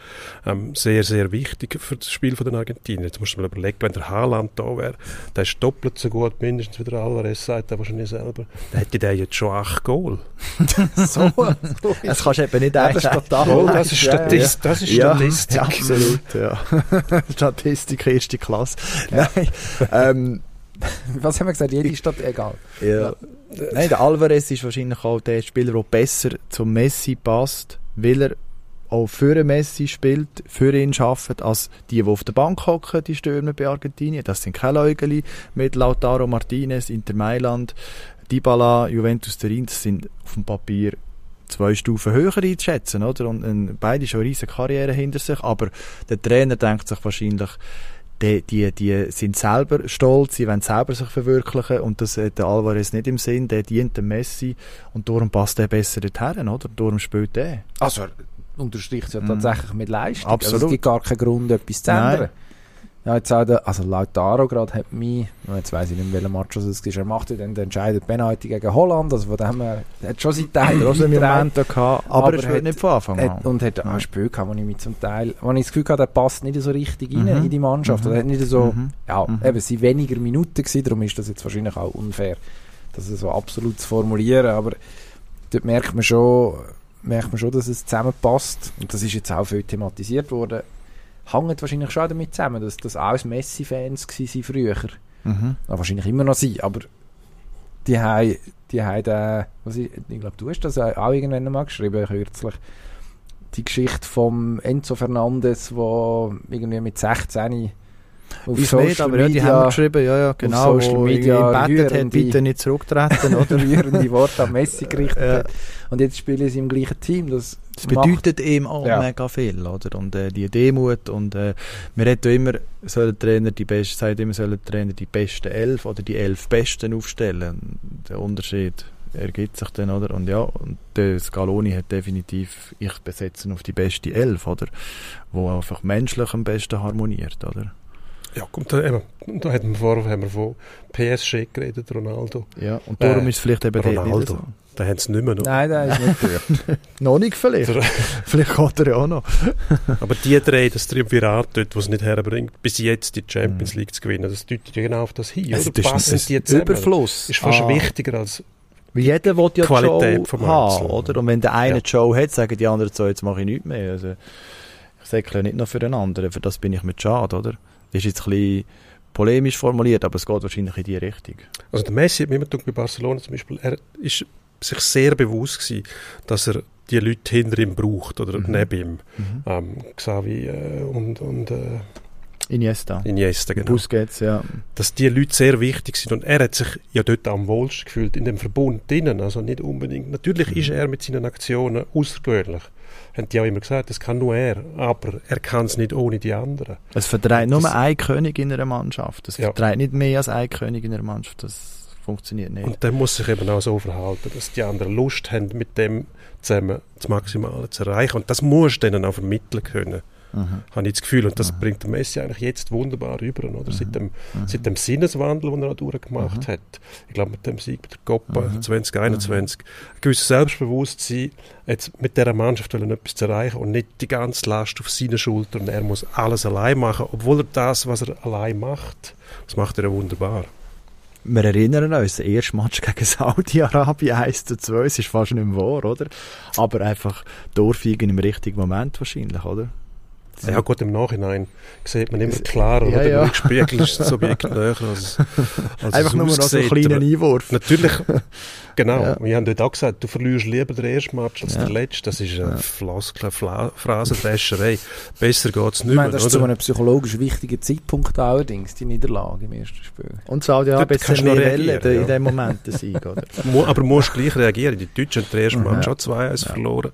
ähm, sehr, sehr wichtig für das Spiel von den Argentinien. Jetzt musst du mal überlegen, wenn der Haaland da wäre, der ist doppelt so gut mindestens wie der Alvarez, sagt er wahrscheinlich selber. Dann hätte der jetzt schon acht Goal. so, Das kannst du eben nicht Ja, das ist Oh, das ist, ja. Statist das ist Ja, Statistik. ja, absolut, ja. Statistik erste Klasse. Nein, ähm, Was haben wir gesagt? Jede Stadt, egal. ja. Nein, der Alvarez ist wahrscheinlich auch der Spieler, der besser zum Messi passt, weil er auch für Messi spielt, für ihn arbeitet, als die, die auf der Bank hocken, die Stürmer bei Argentinien. Das sind keine Leugeli mit Lautaro Martinez, Inter Mailand, Dybala, Juventus Turin. Das sind auf dem Papier zwei Stufen höher einzuschätzen, oder? Und, und beide schon eine riesige Karriere hinter sich, aber der Trainer denkt sich wahrscheinlich, die, die, die sind selber stolz, sie wollen selber sich verwirklichen und das hat der Alvarez nicht im Sinn, der dient dem Messi und darum passt er besser dorthin, oder? Darum spielt er. Also, er unterstreicht es ja tatsächlich mit Leistung. Absolut. Also, es gibt gar keinen Grund, etwas zu Nein. Ja, jetzt auch der, also Lautaro gerade hat mich, jetzt weiss ich nicht mehr, welcher Match es ist, er macht ja dann den entscheidenden Penalty gegen Holland, also von dem her, er hat schon seinen Teil Hat er auch so einen beigetragen. Moment gehabt, aber, Aber er spielt hat- nicht von Anfang an. Hat, und hat auch ein Spiel gehabt, wo ich mich zum Teil, wo ich das Gefühl hatte, der passt nicht so richtig rein Mhm. in die Mannschaft. Mhm. Er hat nicht so, Mhm. ja, Mhm. eben, es sind weniger Minuten gewesen, darum ist das jetzt wahrscheinlich auch unfair, das so absolut zu formulieren, aber dort merkt man schon, merkt man schon, dass es zusammenpasst. Und das ist jetzt auch viel thematisiert worden. Hängt wahrscheinlich schon damit zusammen, dass das alles Messi-Fans waren früher. Mhm. Ja, wahrscheinlich immer noch sein, aber die haben, die haben den, was ich, ich glaube, du hast das auch irgendwann mal geschrieben, kürzlich, die Geschichte vom Enzo Fernandes, der irgendwie mit 16 auf Weiß nicht, aber ja, die haben geschrieben, ja, ja, genau, Social Media hat, bitte nicht zurücktreten, oder? rührende Worte an Messi gerichtet Ja. hat. Und jetzt spielen sie im gleichen Team. Das, Das bedeutet ihm auch Ja. mega viel, oder? Und äh, die Demut und äh, wir reden immer, sollen Trainer die besten, sagt immer, sollen Trainer die besten elf oder die elf Besten aufstellen. Der Unterschied ergibt sich dann, oder? Und ja, und der Scaloni hat definitiv, ich besetze ihn auf die beste elf, oder? Wo einfach menschlich am besten harmoniert, oder? Ja, kommt da, eben, da hatten wir vorher haben wir von PSG geredet, Ronaldo. Ja, und darum Äh, ist es vielleicht eben Ronaldo. so. Da haben sie nicht mehr noch. Nein, der ist nicht dort. Noch nicht vielleicht. Der- vielleicht geht er ja auch noch. Aber die drei, das Triumvirat dort, was es nicht herbringt, bis jetzt die Champions Mhm. League zu gewinnen, das deutet ja genau auf das hin. Es oder? ist Passen ein die? Überfluss. Ist fast an- wichtiger als Weil jeder will ja die Qualität Show vom haben, oder? Und wenn der eine Ja. die Show hat, sagen die anderen so, jetzt mache ich nichts mehr. Also, ich sage ja nicht nur für den anderen, für das bin ich mit schade, oder? Das ist jetzt ein bisschen polemisch formuliert, aber es geht wahrscheinlich in die Richtung. Also der Messi hat mir immer bei Barcelona zum Beispiel, er ist sich sehr bewusst gewesen, dass er die Leute hinter ihm braucht oder Mhm. neben ihm. Ähm, Xavi äh, und, und äh, Iniesta. Iniesta, genau. Busquets, ja. Dass die Leute sehr wichtig sind und er hat sich ja dort am wohlsten gefühlt, in dem Verbund drinnen, also nicht unbedingt. Natürlich Mhm. ist er mit seinen Aktionen außergewöhnlich. Haben die auch immer gesagt, das kann nur er, aber er kann es nicht ohne die anderen. Es vertreibt nur ein König in einer Mannschaft. Es Ja. vertreibt nicht mehr als ein König in einer Mannschaft. Das funktioniert nicht. Und der muss sich eben auch so verhalten, dass die anderen Lust haben, mit dem zusammen das Maximale zu erreichen. Und das musst du denen auch vermitteln können, mhm. habe ich das Gefühl. Und das Mhm. bringt der Messi eigentlich jetzt wunderbar rüber, oder? Seit, dem, Mhm. seit dem Sinneswandel, den er auch durchgemacht Mhm. hat. Ich glaube, mit dem Sieg bei der Copa Mhm. 2021. Ein gewisses Selbstbewusstsein, jetzt mit dieser Mannschaft wollen etwas zu erreichen und nicht die ganze Last auf seine Schultern. Er muss alles allein machen, obwohl er das, was er allein macht, das macht er ja wunderbar. Wir erinnern uns, der erste Match gegen Saudi-Arabien 1 zu 2, es ist fast nicht mehr wahr, oder? Aber einfach durchfeigen im richtigen Moment wahrscheinlich, oder? Ja gut, im Nachhinein sieht man immer klarer, Ja, oder? ja. Der Rückspiegel ist das Objekt näher, als, als Einfach nur noch so einen kleinen Einwurf. Natürlich, genau. Ja. Wir haben dort auch gesagt, du verlierst lieber den ersten Match als Ja. den letzten. Das ist Ja. eine Floskel, Fla Phrasendrescherei. Besser geht es Ich nicht meine, mehr, das ist zu einem psychologisch wichtigen Zeitpunkt allerdings, die Niederlage im ersten Spiel. Und Saudi-Arabien noch mehr Welle reagieren, in ja. dem Moment, der Sieg, oder? Aber du musst gleich reagieren. Die Deutschen haben den ersten Mhm. Match schon 2-1 Ja. verloren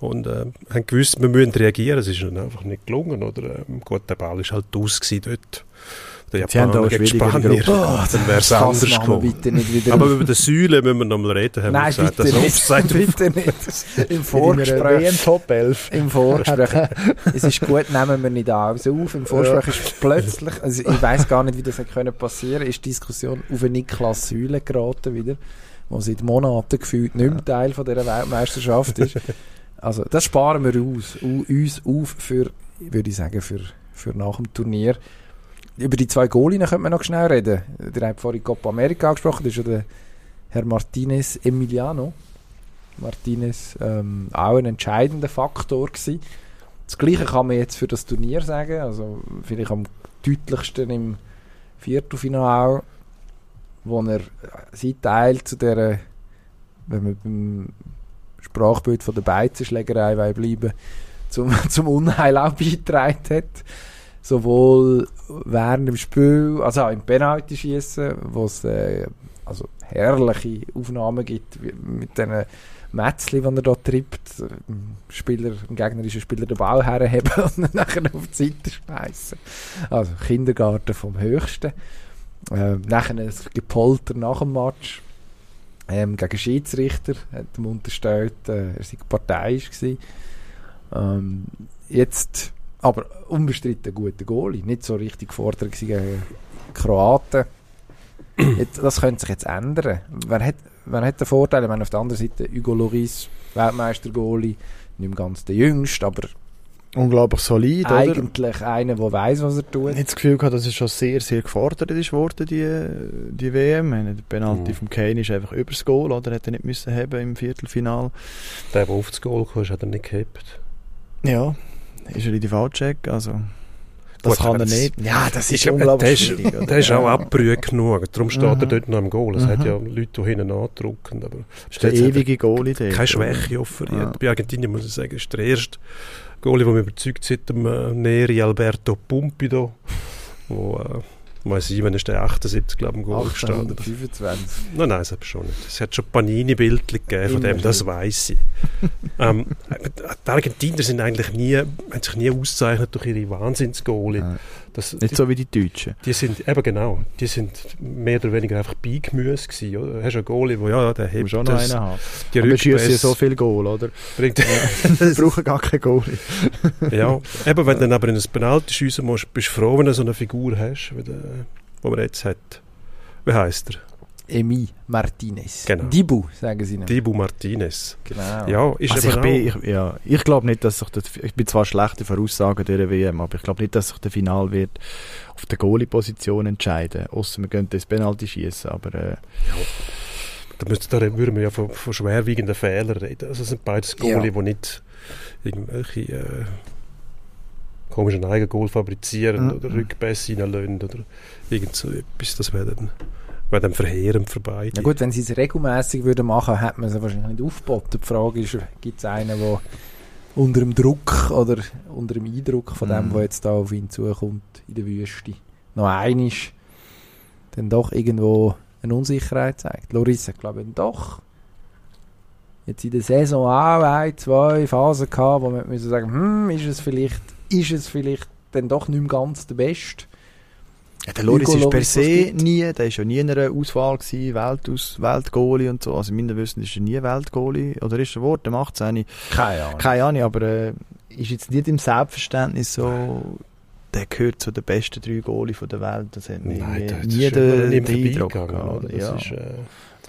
und äh, haben gewusst, wir müssen reagieren. Es ist einfach nicht gelungen. Oder? Ähm, gut, der Ball ist halt aus dort. Der Sie haben da Japaner gegen Spanier. Gruppe. dann wäre es anders gekommen. nicht. Aber über die Säule müssen wir noch mal reden, haben Nein, wir gesagt. bitte Das nicht. Offside bitte nicht. Im Vorgespräch. WM Top 11. Im Vorgespräch. es ist gut, nehmen wir nicht alles auf. Im Vorgespräch ist plötzlich, also ich weiß gar nicht, wie das hätte können passieren, ist die Diskussion auf eine Niklas Säule geraten wieder, wo seit Monaten gefühlt nicht mehr Teil von dieser Weltmeisterschaft ist. Also das sparen wir aus, uns auf für, würde ich sagen, für, für nach dem Turnier. Über die zwei Goalien könnte man noch schnell reden. Der hat vorhin Copa America angesprochen, das ist ja der Herr Martinez Emiliano. Martinez ähm, auch ein entscheidender Faktor gewesen. Das Gleiche kann man jetzt für das Turnier sagen, also vielleicht am deutlichsten im Viertelfinale, wo er sein Teil zu der, wenn wir beim Sprachbild von der Beizenschlägerei bleiben, zum, zum Unheil auch beigetragen hat. Sowohl während dem Spiel, also auch im Penalty-Schießen, wo es äh, also herrliche Aufnahmen gibt mit diesen Metzli, die er da trippt, dem Spieler, dem gegnerischen Spieler den Ball herheben und ihn nachher auf die Seite schmeißen. Also Kindergarten vom Höchsten. Ähm, nachher ein Gepolter nach dem Match ähm, gegen Schiedsrichter, hat ihm unterstellt, äh, er sei parteiisch gewesen. Ähm, jetzt aber unbestritten ein guter Goalie, nicht so richtig gefordert gewesen gegen Kroaten. Jetzt, das könnte sich jetzt ändern. Wer hat, wer hat den Vorteil? Ich meine, auf der anderen Seite Hugo Loris, Weltmeister-Goalie, nicht mehr ganz der Jüngste, aber Unglaublich solid, oder? eigentlich einer, der weiß, was er tut. Ich habe das Gefühl gehabt, dass es schon sehr, sehr gefordert ist worden, die, die WM. Der Penalty Mhm. vom Kane ist einfach übers Goal, oder? Hätte er nicht müssen haben im Viertelfinal. Der, der auf das Goal kam, hat er nicht gehabt. Ja, ist er in die falsche Ecke, also... Das Gut, kann er nicht. Ja, das ist unglaublich schwierig. der ist auch abgerührt genug. Darum steht Mhm. er dort noch im Goal. Es hat Mhm. ja Leute, die hinten andrücken. Aber Das ist der hat er ewige Goalie dort. keine? Schwäche offeriert. Ja. Bei Argentinien muss ich sagen, ist der erste Goalie, der mich überzeugt seit dem äh, Neri Alberto Pumpido. Wo, äh, wenn ist der 78, glaube ich, im Goal gestanden. 1825. Nein, nein, das habe ich schon nicht. Es hat schon Panini-Bildchen gegeben von dem, das weiß ich. ähm, die Argentinier sind eigentlich nie, haben sich nie ausgezeichnet durch ihre Wahnsinnsgoalie. Ja. Das, Nicht so wie die Deutschen. die sind, eben genau, die sind mehr oder weniger einfach Beigemüse gewesen. Oder? Du hast einen Goalie, der, ja, der hebt noch das, einen haben. die Aber wir schießen ja so viel Goal, oder? bringt, Wir brauchen gar keinen Goalie. ja, eben, wenn du dann aber in ein Penalty schiessen musst, bist du froh, wenn du so eine Figur hast, wie der, die man jetzt hat. Wie heisst er? Emi Martinez. Genau. Dibu, sagen sie noch. Dibu Martinez. Genau. Ja, ist Also ich, bin, ich, ja, ich glaube nicht, dass sich das, ich bin zwar schlechte Voraussagen dieser WM, aber ich glaube nicht, dass sich der Final wird auf der Goalie-Position entscheiden. Außer wir können das Penalty schießen, aber äh, da, müsste, da würden wir ja von, von schwerwiegenden Fehlern reden. Also es sind beides Goalie, die nicht irgendwelche äh, komischen Eigengoal fabrizieren Mhm. oder Rückpässe reinlassen oder irgend so etwas. Das wäre dann, wäre dann verheerend für beide. Ja gut, wenn sie es regelmäßig würden machen, hätte man sie wahrscheinlich nicht aufgeboten. Die Frage ist, gibt es einen, der unter dem Druck oder unter dem Eindruck von dem, Mhm. was jetzt da auf ihn zukommt in der Wüste, noch einisch dann doch irgendwo eine Unsicherheit zeigt. Loris hat glaube ich doch jetzt in der Saison auch ein, zwei Phasen gehabt, wo man müssen sagen, hm, ist es vielleicht, ist es vielleicht dann doch nicht mehr ganz der Beste. Ja, der Loris ist per se nie, der ist ja nie in einer Auswahl gewesen, Weltaus, Weltgoalie und so. Also meiner Wissen ist er nie Weltgoalie, oder ist er Wort, der macht es auch nicht. Keine Ahnung. Keine Ahnung, aber äh, ist jetzt nicht im Selbstverständnis so, der gehört zu den besten drei Goalie von der Welt. Das hat mir Nein, das nie den, den Eindruck gehabt. oder? Das Ja, ist, äh,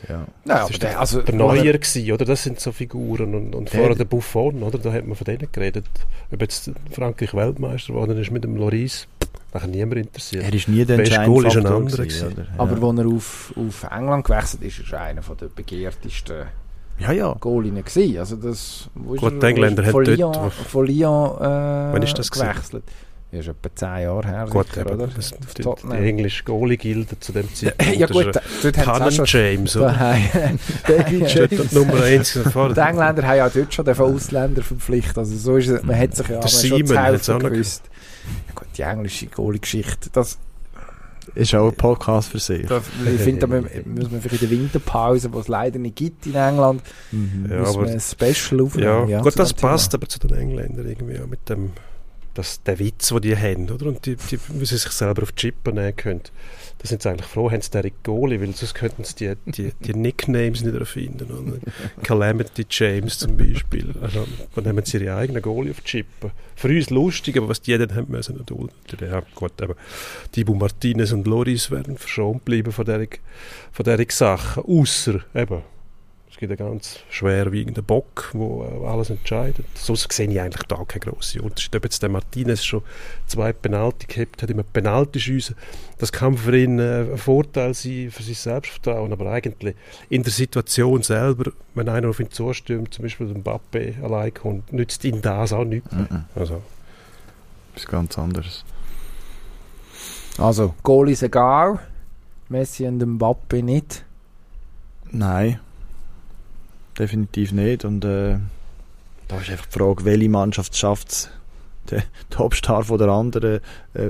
ja. Nein, das aber ist der, also, der Neuer gewesen, oder? Das sind so Figuren. Und, und Der- vorher der Buffon, oder? Da hat man von denen geredet. Ob jetzt Frankreich Weltmeister geworden ist mit dem Loris, nachher niemand interessiert. Er ist nie der entscheidende Goal ist ein anderer gewesen, gewesen. oder? Aber ja. als er auf, auf England gewechselt ist, ist er einer der begehrtesten ja, ja. Goalinnen gewesen. Also das, wo ist Gut, er, die Engländer von haben Lyon, dort- von Lyon äh, Wann ist das gewechselt. Ja, ist etwa zehn Jahre her, Gut, sicher, aber oder? das, die, die englische Goalie-Gilde zu dem Zeitpunkt. ja das gut, ist da- dort auch Canon schon... James, oder? Das ist dort Nummer eins gefahren. Die Engländer haben ja dort schon den Ausländer verpflichtet. Also so ist es, man hat sich ja Der schon zu helfen auch noch gewusst. Ja gut, die englische Goalie-Geschichte, das, Ist auch ein Podcast für sich. das, ich finde, da muss man vielleicht in der Winterpause, die es leider nicht gibt in England, Mhm. Ja, muss aber- man ein Special Ja, aufnehmen. gut, das dem Thema. passt aber zu den Engländern irgendwie, ja, mit dem dass der Witz, den die haben, oder? Und die, die müssen sich selber auf die Chippen nehmen können. Da sind sie eigentlich froh, haben sie Derek Goalie, weil sonst könnten sie die, die, die Nicknames nicht erfinden. Oder? Calamity James zum Beispiel. Also, dann nehmen sie ihre eigenen Goalie auf die Chippen. Für uns lustig, aber was die dann haben müssen erdulden. Ja, gut, aber Tibu Martinez und Loris werden verschont bleiben von dieser, von dieser Sachen. Außer eben gibt einen ganz schwerwiegenden Bock, der alles entscheidet. Sonst sehe ich eigentlich da keine grossen Unterschied. Ob jetzt der Martinez schon zwei Penalty gehabt hat, immer Penalty schiessen, das kann für ihn äh, ein Vorteil sein für sein Selbstvertrauen, aber eigentlich in der Situation selber, wenn einer auf ihn zustürmt, zum Beispiel der Mbappe allein kommt, nützt ihm das auch nichts mehr. Mhm. Also, Das ist ganz anderes. Also, Goal ist egal. Messi und Mbappe nicht. Nein, definitiv nicht. Und äh, da ist einfach die Frage, welche Mannschaft schafft es, den Topstar von der anderen äh,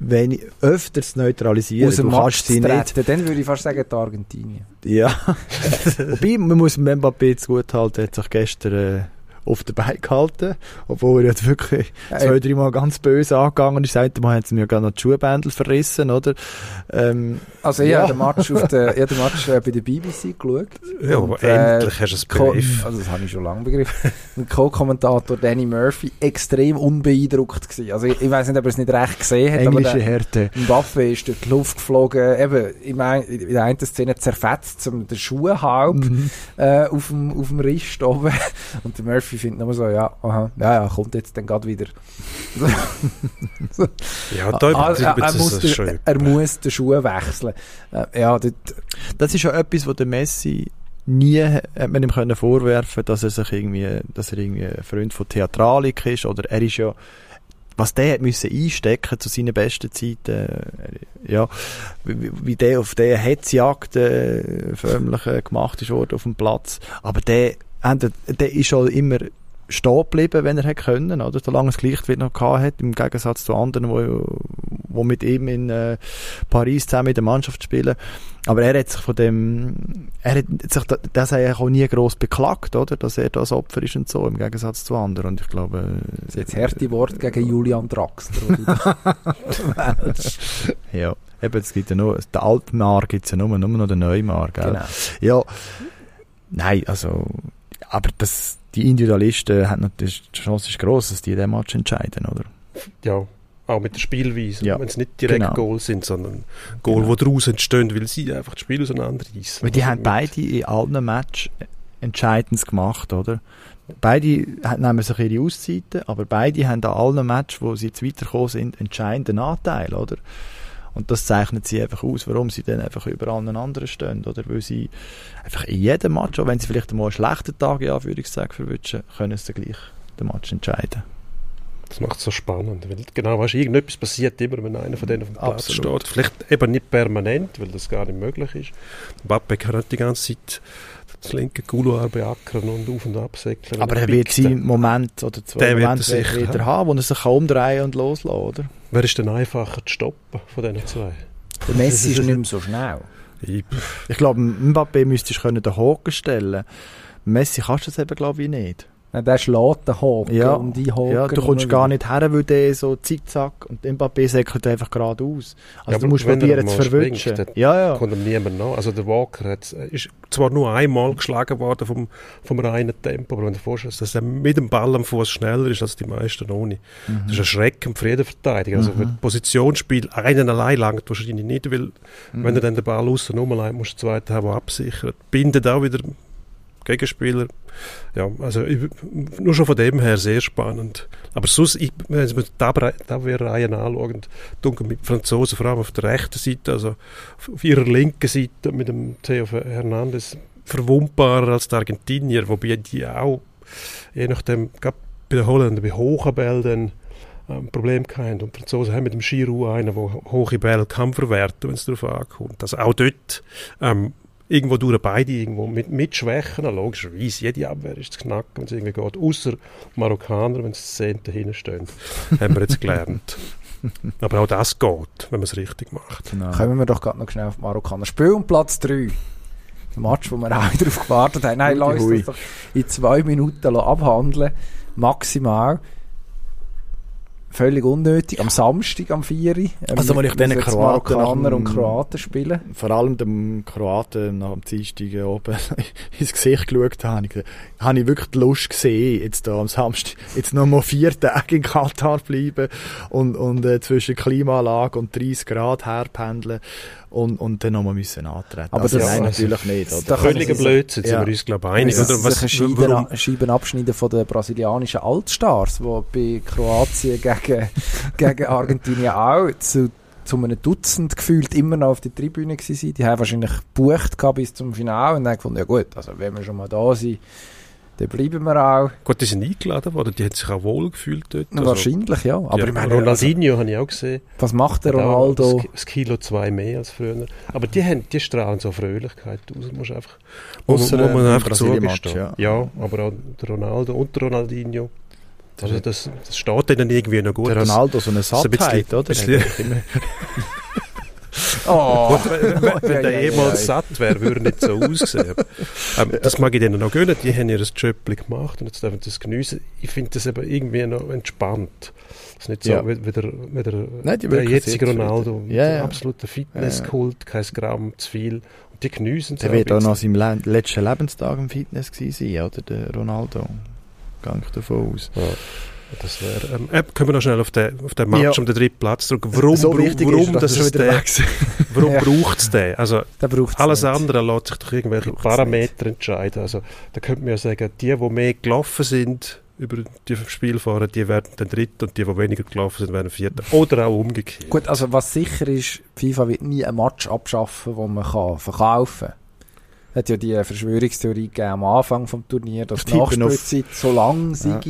wenn, öfter zu neutralisieren. Aus dem Du Match sie nicht. Dann würde ich fast sagen, die Argentinien. Ja. Wobei, man muss Mbappé zu gut halten, hat sich gestern äh, auf der Beine gehalten, obwohl er jetzt wirklich zwei, dreimal ganz böse angegangen ist. Das Mal haben sie mir gerade noch die Schuhbändel verrissen, oder? Ähm, Also ich Ja. habe den Match, auf der, ich den Match äh, bei der BBC geschaut. ja, Und, aber äh, endlich hast du es begriffen. also das habe ich schon lange begriffen. Und Co-Kommentator Danny Murphy extrem unbeeindruckt gewesen. Also ich, ich weiß nicht, ob er es nicht recht gesehen hat, aber englische der Härte. Mbappe ist durch die Luft geflogen. Eben, ich meine, in der einen Szene zerfetzt zum der Schuhhalb Mhm. äh, auf dem auf dem Rist oben. Und der Murphy findet nur so, ja, aha, ja, ja, kommt jetzt dann gerade wieder. Ja, da Ah, er, er, muss es den, schon. er muss den Schuh wechseln. Äh, ja, dort, Das ist ja etwas, wo der Messi nie hat man ihm können vorwerfen, dass er sich irgendwie, dass er irgendwie ein Freund von Theatralik ist oder er ist ja was der hat müssen einstecken zu seinen besten Zeiten, ja, wie, wie der auf der Hetzjagd äh, förmlich äh, gemacht ist worden auf dem Platz. Aber der, der, ist schon immer stehen geblieben, wenn er hätte können, oder? Solange es Gleichgewicht noch gehabt hat, im Gegensatz zu anderen, wo, wo mit ihm in äh, Paris zusammen in der Mannschaft spielen. Aber er hat sich von dem, er hat sich da- das eigentlich auch nie groß beklagt, oder? Dass er das Opfer ist und so, im Gegensatz zu anderen. Und ich glaube, das ist jetzt harte Wort gegen Julian Draxler. äh, ja. Eben, es gibt ja nur, den Altmar gibt es ja nur, nur noch den Neumar, gell? genau. Ja, nein, also, aber das, die Individualisten haben natürlich, die Chance ist gross, dass die den Match entscheiden, oder? Ja, auch mit der Spielweise. Ja, Wenn es nicht direkt genau. Goal sind, sondern Goal, Genau. die daraus entstehen, weil sie einfach das Spiel auseinanderreißen. Weil die haben beide in allen Match Entscheidendes gemacht, oder? Beide nehmen sich ihre Auszeiten, aber beide haben an allen Match, wo sie jetzt weitergekommen sind, entscheidenden Anteil, oder? Und das zeichnet sie einfach aus, warum sie dann einfach über allen anderen stehen, oder? Weil sie einfach in jedem Match, auch wenn sie vielleicht mal einen schlechten Tag, ich sagen, verwünschen, können sie dann gleich den Match entscheiden. Das macht es so spannend. Weil, genau, weißt, du, irgendetwas passiert immer, wenn einer von denen auf dem Platz Absolut. steht. Vielleicht eben nicht permanent, weil das gar nicht möglich ist. Mbappe kann nicht die ganze Zeit das linke Couloir beackern und auf- und absäckeln. Aber er wird seinen Moment oder zwei Der wird er Momente sicher wieder haben, wo er sich kann umdrehen und loslassen oder? Wer ist denn einfacher zu stoppen von diesen zwei? Der Messi ist nicht mehr so schnell. Ich, Ich glaube, Mbappé müsstest du den Haken stellen. Messi kannst du das eben, glaube ich, nicht. Nein, Der schlägt den Haken Ja, und die Haken. Ja, du kommst gar nicht her, weil der so zickzack und Mbappé säckelt einfach geradeaus. Also Ja, du musst wenn er probieren zu verwünschen. Ja, ja. kommt ihm niemand nach. Also der Walker hat, ist zwar nur einmal geschlagen worden vom, vom reinen Tempo, aber wenn du dir vorstellst, dass er mit dem Ball am Fuß schneller ist als die meisten ohne. Das ist erschreckend für jeden Verteidiger. Also Mhm. wenn Positionsspiel einen allein langt wahrscheinlich nicht, weil wenn er dann den Ball außen rumleitet, musst du den zweiten haben, der absichert. Bindet auch wieder Gegenspieler. Ja, also ich, nur schon von dem her sehr spannend. Aber sonst, ich, wenn mir die Abre- die Abwehrreihen anschauen, dunkel mit Franzosen, vor allem auf der rechten Seite, also auf, ihrer linken Seite mit dem Theo Hernandez, verwundbarer als die Argentinier, wobei die auch, je nachdem, gerade bei den Holländern, bei hohen Bällen ein Problem gehabt. Und die Franzosen haben mit dem Giroud einen, der hohe Bälle kann verwerten, wenn es darauf ankommt. Also auch dort ähm, irgendwo durch beide irgendwo mit, mit Schwächen, logischerweise, jede Abwehr ist zu knacken, wenn es irgendwie geht, außer Marokkaner, wenn sie Zehnte hinstehen, haben wir jetzt gelernt. Aber auch das geht, wenn man es richtig macht. Genau. Kommen wir doch gerade noch schnell auf die Marokkaner. Spiel um Platz 3. Ein Match, wo wir auch darauf gewartet haben. Nein, lass uns das doch in zwei Minuten abhandeln. Maximal. Völlig unnötig. Am Samstag, am 4. Uhr, Also, wenn ich jetzt Kroaten Marokkaner und Kroaten spielen. vor allem dem Kroaten nach dem Dienstag oben ins Gesicht geschaut habe, ich, habe ich wirklich die Lust gesehen, jetzt da am Samstag, jetzt noch mal vier Tage in Katar bleiben und, und äh, zwischen Klimaanlage und 30 Grad herpendeln und, und dann noch mal müssen antreten. Aber also, das- nein, natürlich nicht. Oder? kann Völliger Blödsinn, sind Ja. wir uns, glaube ich, einig. Das Oder? Was, Scheiben? Scheiben abschneiden von den brasilianischen Altstars, die bei Kroatien gegen, gegen Argentinien auch zu, zu einem Dutzend gefühlt immer noch auf der Tribüne waren. Die haben wahrscheinlich gebucht gehabt bis zum Finale und dann gefunden, ja gut, also wenn wir schon mal da sind, dann bleiben wir auch. Gut, die sind eingeladen worden, die haben sich auch wohl gefühlt dort. Also, wahrscheinlich, ja. Aber ja, ich meine, also, Ronaldinho habe ich auch gesehen. was macht der Ronaldo? Das, Kilo zwei mehr als früher. Aber die, haben, die strahlen so Fröhlichkeit aus. Muss einfach, muss, man im einfach zugestehen. ja. Ja. aber auch der Ronaldo und der Ronaldinho. Also das, das steht ihnen irgendwie noch gut. Der Ronaldo, so eine so ein bisschen- Sattheit, oder? Oh, wenn, wenn, wenn der jemals satt wäre, würde er nicht so aussehen. ähm, das mag ich denen noch gönnen. Die haben ihr Job gemacht und jetzt dürfen sie das geniessen. Ich finde das eben irgendwie noch entspannt. Das ist nicht so Ja. wie, wie, der, wie der, Nein, die der jetzige Ronaldo. mit Ja, ja. Absoluter Fitnesskult, kein Gramm zu viel. Und die geniessen es ein wird auch noch seinem Le letzten Lebenstag im Fitness gewesen sein, oder? Der Ronaldo. Gehe ich davon aus. Ja, das wäre. Ähm, äh, können wir noch schnell auf den, auf den Match Ja. um den dritten Platz drücken? Warum, so warum, ist, dass er warum Ja. braucht es den? Also, alles andere lässt sich durch irgendwelche Braucht's Parameter entscheiden. Also, da könnte man ja sagen, die, die mehr gelaufen sind über die Spielfahrer, die werden dann Dritter und die, die weniger gelaufen sind, werden Vierter. Oder auch umgekehrt. Gut, also was sicher ist, FIFA wird nie ein Match abschaffen, wo man kann verkaufen kann. Es hat ja die Verschwörungstheorie gegeben am Anfang vom Turnier, dass die Nachspielzeit so lang sei,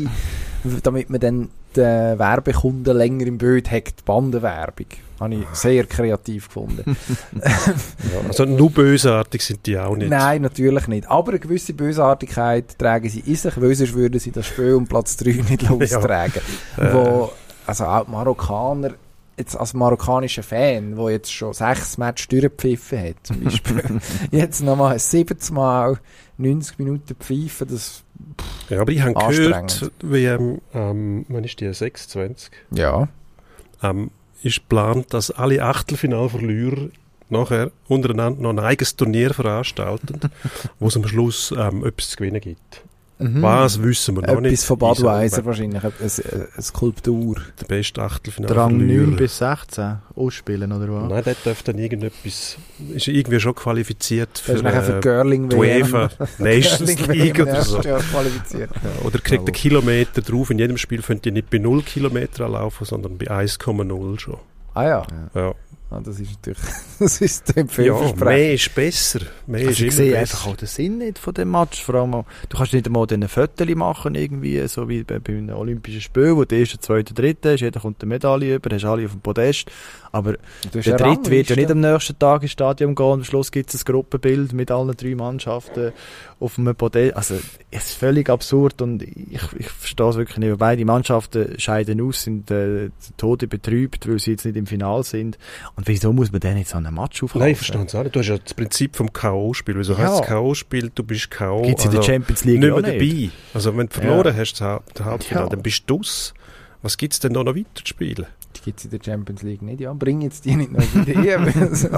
damit man dann den Werbekunden länger im Bild hat, die Bandenwerbung. Habe ich sehr kreativ gefunden. Ja, also, nur bösartig sind die auch nicht. Nein, natürlich nicht. Aber eine gewisse Bösartigkeit tragen sie in sich, weil sonst würden sie das Spiel um Platz 3 nicht lostragen. Äh. Wo, also auch die Marokkaner, jetzt als marokkanischer Fan, der jetzt schon sechs Matches durchgepfiffen hat, zum Beispiel, jetzt nochmal ein 70 Mal 90 Minuten pfeifen, das, Ja, aber ich habe gehört, wie, ähm, ähm, wann ist die, 26? ja. ähm, ist geplant, dass alle Achtelfinalverlierer nachher untereinander noch ein eigenes Turnier veranstalten, wo es am Schluss ähm, etwas zu gewinnen gibt. Mhm. Was wissen wir noch nicht. Etwas von Wieso? Budweiser wahrscheinlich, eine, eine, eine Skulptur. Der beste Drang 9 Achtelfinalverlierer. bis 16 ausspielen, oder was? Nein, der dürfte dann irgendetwas, ist irgendwie schon qualifiziert Das für, ist nachher für äh, Girling die UEFA Nations League oder so. Ja, qualifiziert. Ja, Oder kriegt einen Kilometer drauf. In jedem Spiel könnt ihr nicht bei 0 Kilometer anlaufen, sondern bei 1,0 schon. Ah ja. Ja, Ah, das ist natürlich, das ist dem ja Vielversprechen. mehr ist besser. Mehr Also ist ich sehe besser. einfach auch den Sinn nicht von dem Match. Vor allem, auch- du kannst nicht einmal ein Foto machen, irgendwie, so wie bei, bei einem Olympischen Spiel, wo der erste, zweite, dritte ist, jeder kommt eine Medaille über, hast alle auf dem Podest. Aber der eine dritte wird ja nicht am nächsten Tag ins Stadion gehen. Am Schluss gibt es ein Gruppenbild mit allen drei Mannschaften auf einem Podest. Also, es ist völlig absurd und ich, ich verstehe es wirklich nicht. Beide Mannschaften scheiden aus, sind äh, Tode betrübt, weil sie jetzt nicht im Final sind. Und wieso muss man denn jetzt so einen Match aufhalten? Nein, ich verstehe es auch nicht. Du hast ja das Prinzip vom K.O.-Spiel. Wieso Ja. heißt es K.O.-Spiel? Du bist K.O. Gibt es in der also Champions League nicht auch mehr nicht? dabei. Also wenn du verloren Ja. hast, das Haupt- das Halbfinale, Ja. dann bist du aus. Was gibt es denn da noch weiter zu spielen? Gibt es in der Champions League nicht. Ja, bring jetzt die nicht noch wieder rein. es,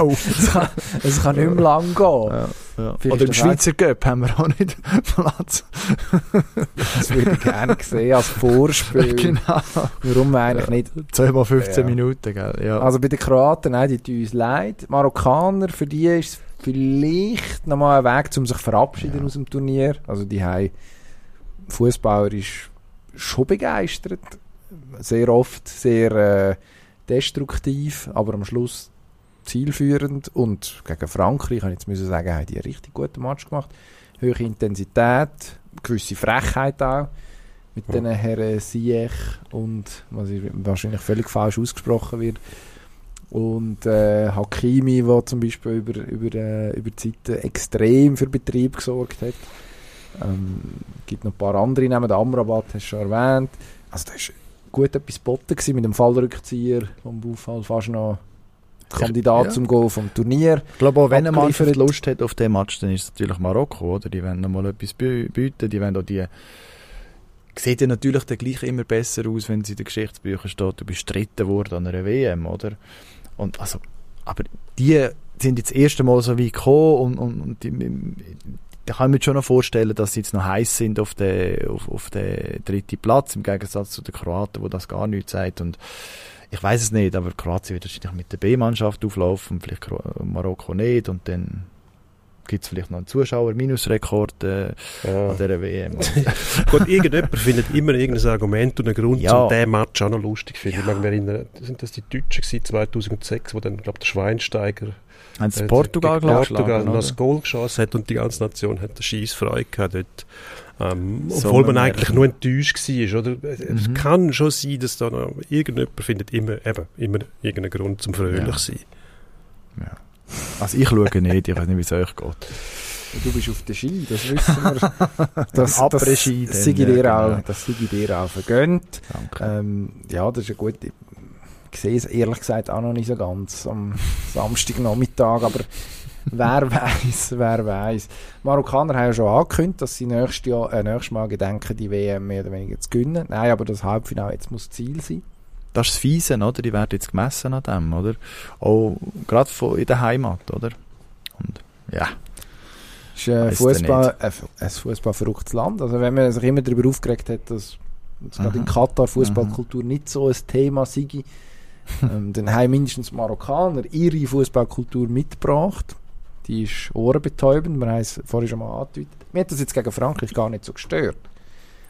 kann, es kann nicht mehr lang gehen. Ja, ja. Oder im Schweizer Cup haben wir auch nicht Platz. Das würde ich gerne sehen als Vorspiel. genau. Warum eigentlich nicht? 2 mal 15 Ja. Minuten, gell? Ja. Also bei den Kroaten, nein, die tun uns leid. Marokkaner, für die ist es vielleicht nochmal ein Weg, um sich verabschieden aus dem Turnier. Also die haben fußballerisch schon begeistert. Sehr oft sehr äh, destruktiv, aber am Schluss zielführend. Und gegen Frankreich, kann ich jetzt müssen sagen, haben die einen richtig guten Match gemacht. Hohe Intensität, gewisse Frechheit auch. Mit Ja. den Herren Siech und was ich- wahrscheinlich völlig falsch ausgesprochen wird. Und äh, Hakimi, der zum Beispiel über, über, äh, über die Zeiten extrem für Betrieb gesorgt hat. Ähm, gibt noch ein paar andere Namen, der Amrabat hast du schon erwähnt. Also da war gut etwas geboten gewesen mit dem Fallrückzieher vom Buffal, fast noch Kandidat Ja. zum Goal vom Turnier. Ich glaube auch, wenn eine Mannschaft. Lust hat auf den Match, dann ist es natürlich Marokko, oder? Die wollen noch mal etwas bieten, die wollen auch die sieht ja natürlich dann gleich immer besser aus, wenn es in den Geschichtsbüchern steht, du bist dritten worden an einer WM, oder? Und also, aber die sind jetzt das erste Mal so weit gekommen und, und, und die, da kann ich mir schon noch vorstellen, dass sie jetzt noch heiß sind auf den, auf, auf den dritten Platz, im Gegensatz zu den Kroaten, wo das gar nichts sagt. Und ich weiß es nicht, aber Kroatien wird wahrscheinlich mit der B-Mannschaft auflaufen, vielleicht Marokko nicht und dann gibt es vielleicht noch einen Zuschauer-Minusrekord äh, Ja. an dieser WM. Gut, irgendjemand findet immer irgendein Argument und einen Grund, Ja. um diesen Match auch noch lustig zu finden. Ich mag mich erinnern, sind das die Deutschen gewesen, 2006, wo dann, glaube der Schweinsteiger Haben sie äh, Portugal gegen Portugal noch das Goal geschossen hat und die ganze Nation hat eine scheisse Freude gehabt dort. Ähm, So obwohl man eigentlich nur enttäuscht war. Oder? Es Mhm. kann schon sein, dass da noch irgendjemand findet immer, eben, immer irgendeinen Grund zum fröhlich Ja. sein. Ja. Also ich schaue nicht, ich weiß nicht, wie es euch geht. Du bist auf der Ski, das wissen wir. Das, das, sei ja, dir genau. auch, das sei dir auch vergönnt. Danke. Ähm, ja, das ist ja gut. Ich sehe es ehrlich gesagt auch noch nicht so ganz am Samstagnachmittag, aber wer weiß, wer weiß. Marokkaner haben ja schon angekündigt, dass sie nächstes, Jahr, äh, nächstes Mal gedenken, die WM mehr oder weniger zu gewinnen. Nein, aber das Halbfinale jetzt muss Ziel sein. Das ist das Fiese, oder? Die werden jetzt gemessen an dem, oder? Auch gerade von- in der Heimat, oder? Und ja, Es ist ein Weiss Fußball, äh, ein Fußballverrücktes Land. Also wenn man sich immer darüber aufgeregt hat, dass dass gerade in Mhm. Katar Fußballkultur nicht so ein Thema sei, ähm, dann haben mindestens Marokkaner ihre Fußballkultur mitgebracht. Die ist ohrenbetäubend. Wir haben es vorhin schon mal angedeutet. Mir hat das jetzt gegen Frankreich gar nicht so gestört.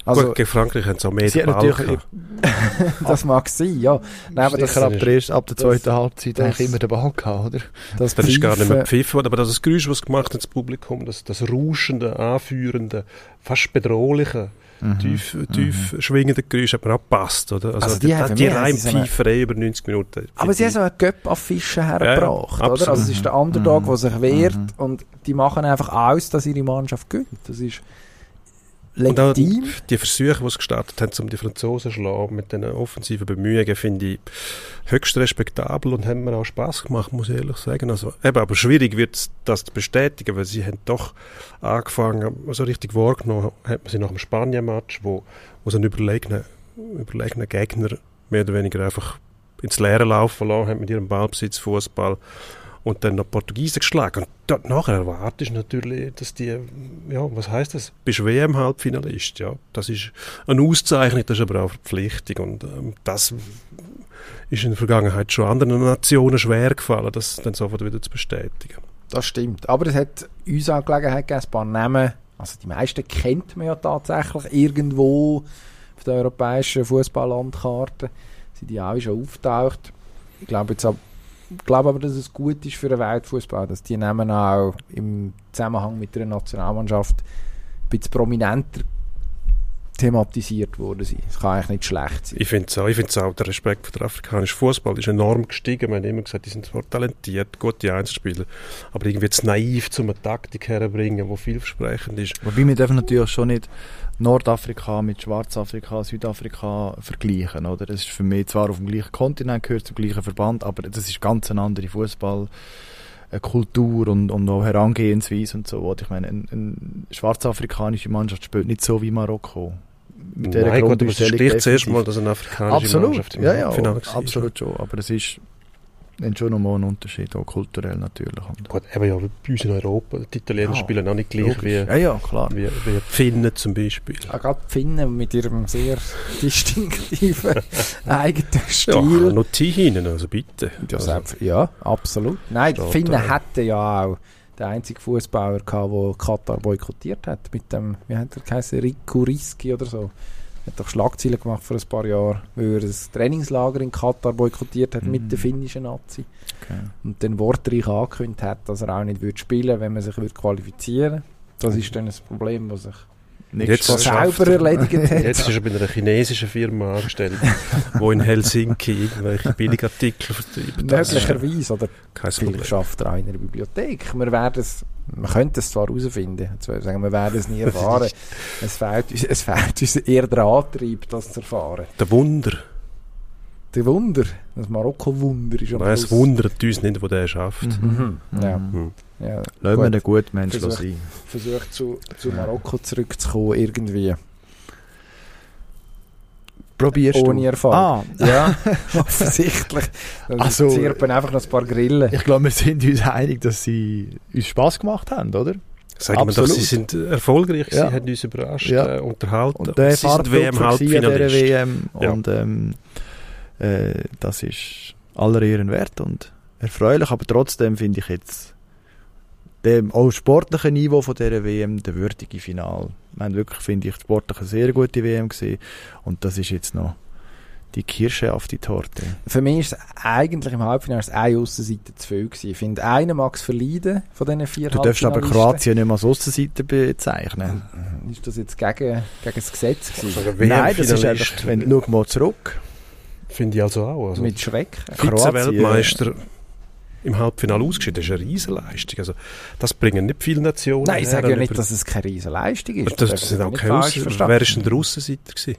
Also, Gut, gegen Frankreich haben sie auch mehr Sie natürlich- das mag sein, ja. Nein, aber das, ab der, ersten, ab der das- zweiten Halbzeit das- eigentlich immer den Ball gehabt, oder? das Dann ist gar nicht mehr worden, aber das Geräusch, was gemacht hat, das Publikum, das, das rauschende, anführende, fast bedrohliche, tief, tief schwingende Geräusch hat mir auch gepasst, oder? Also, Also die die, haben die, sie so Reimpfeiferei über 90 Minuten. Aber sie haben so einen Göpp auf Fischen hergebracht, Ja, ja, oder? Also es ist der Underdog, Mhm. der sich wehrt Mhm. und die machen einfach aus, dass ihre Mannschaft gewinnt. Das ist legitim. die Versuche, die sie gestartet haben, um die Franzosen zu schlagen, mit den offensiven Bemühungen, finde ich höchst respektabel und haben mir auch Spaß gemacht, muss ich ehrlich sagen. Also, eben, aber schwierig wird es, das zu bestätigen, weil sie haben doch angefangen, so richtig wahrgenommen hat man sie nach dem Spanien-Match, wo, wo sie einen überlegenen, überlegenen Gegner mehr oder weniger einfach ins Leere laufen lassen haben mit ihrem Ballbesitz, Fußball und dann noch Portugiesen geschlagen. Und dort nachher erwartest du natürlich, dass die, ja, was heißt das? Bist WM-Halbfinalist, ja. Das ist eine Auszeichnung, das ist aber auch Verpflichtung. Und ähm, das ist in der Vergangenheit schon anderen Nationen schwer gefallen, das dann sofort wieder zu bestätigen. Das stimmt. Aber es hat uns auch Gelegenheit gegeben, ein paar Namen, also die meisten kennt man ja tatsächlich irgendwo auf der europäischen Fußballlandkarte. Sind die auch schon auftaucht. Ich glaube jetzt ab, glaube aber, dass es gut ist für den Weltfußball, dass die Namen auch im Zusammenhang mit der Nationalmannschaft ein bisschen prominenter thematisiert worden sind. Das kann eigentlich nicht schlecht sein. Ich finde es auch, ich find's auch, der Respekt für den afrikanischen Fußball ist enorm gestiegen. Wir haben immer gesagt, die sind zwar talentiert, gute Einzelspieler, aber irgendwie zu naiv, um eine Taktik herzubringen, die vielversprechend ist. Wobei wir dürfen natürlich schon nicht Nordafrika mit Schwarzafrika, Südafrika vergleichen, oder? Das ist für mich zwar auf dem gleichen Kontinent, gehört zum gleichen Verband, aber das ist ganz eine andere Fußball. Kultur und, und auch Herangehensweise und so. Oder? Ich meine, eine, eine schwarzafrikanische Mannschaft spielt nicht so wie Marokko. Mit dieser Nein, gut, aber es Grundeinstellung sticht zuerst mal, dass eine afrikanische Mannschaft Absolut, im ja, ja, Finale war. absolut schon. Aber es ist dann schon nochmal ein Unterschied, auch kulturell natürlich. Und Gut, eben ja, bei uns in Europa, die Italiener Ja, spielen auch nicht gleich logisch. wie, ja, ja, klar. wie, wie die Finnen zum Beispiel. Auch gerade die Finnen mit ihrem sehr distinktiven eigenen Ja, Stil. noch die hinein, also bitte. Ja, also, ja, absolut. Nein, die Finnen hätten ja auch den einzigen Fußballer gehabt, der Katar boykottiert hat. Mit dem, wie hat er geheißen, Riku Riski oder so. Hat doch Schlagzeilen gemacht vor ein paar Jahren, weil er das Trainingslager in Katar boykottiert hat Mhm. mit der finnischen Nazi. Okay. Und dann wortreich angekündigt hat, dass er auch nicht würde spielen wenn man sich würde qualifizieren Das ist dann ein Problem, das sich Nicht Jetzt selber er- erledigt hat. Jetzt ist er bei einer chinesischen Firma angestellt, wo in Helsinki irgendwelche Billigartikel vertreibt. Möglicherweise, oder kein Vielleicht Problem. schafft er auch in einer Bibliothek. Wir werden es, wir könnten es zwar herausfinden, sagen, wir werden es nie erfahren. es, fehlt uns, es fehlt uns eher der Antrieb, das zu erfahren. Der Wunder. Der Wunder, das Marokko-Wunder ist am Nein, es wundert uns nicht, wo der schafft. Mhm. Ja, Mhm. ja. Lassen wir einen guten Mensch Versuch- sein. Versucht zu, zu Marokko zurückzukommen irgendwie. Probierst ohne du? Erfolg. Ah, Ja, offensichtlich. Dann Also- zirpen einfach noch ein paar Grillen. ich glaube, wir sind uns einig, dass sie uns Spass gemacht haben, oder? Sagen wir doch, sie sind erfolgreich, Ja. sie haben uns überrascht, Ja. äh, unterhalten. Und der sie sind WM-Halbfinalist. WM Ja. und ähm, äh, das ist aller Ehren wert und erfreulich, aber trotzdem finde ich jetzt dem auch sportlichen Niveau von dieser WM der würdige Final. Wir haben wirklich, finde ich, sportlich eine sehr gute WM gesehen und das ist jetzt noch die Kirsche auf die Torte. Für mich ist es eigentlich im Halbfinale eine Aussenseite zu viel gewesen. Ich finde, einer mag es verleiden von diesen vier Du darfst aber. Kroatien nicht mehr als Aussenseiter bezeichnen. Ist das jetzt gegen, gegen das Gesetz gewesen? Also Nein, das ist einfach, wenn, schau mal zurück. Finde ich also auch. Also Mit Schreck. Vize-Weltmeister im Halbfinale ausgeschieden, das ist eine Riesenleistung. Also, das bringen nicht viele Nationen Nein, ich sage ja nicht, dass es keine riesen Leistung ist. das, das sind auch keine verstehen. Wer ist denn der Aussenseiter gewesen?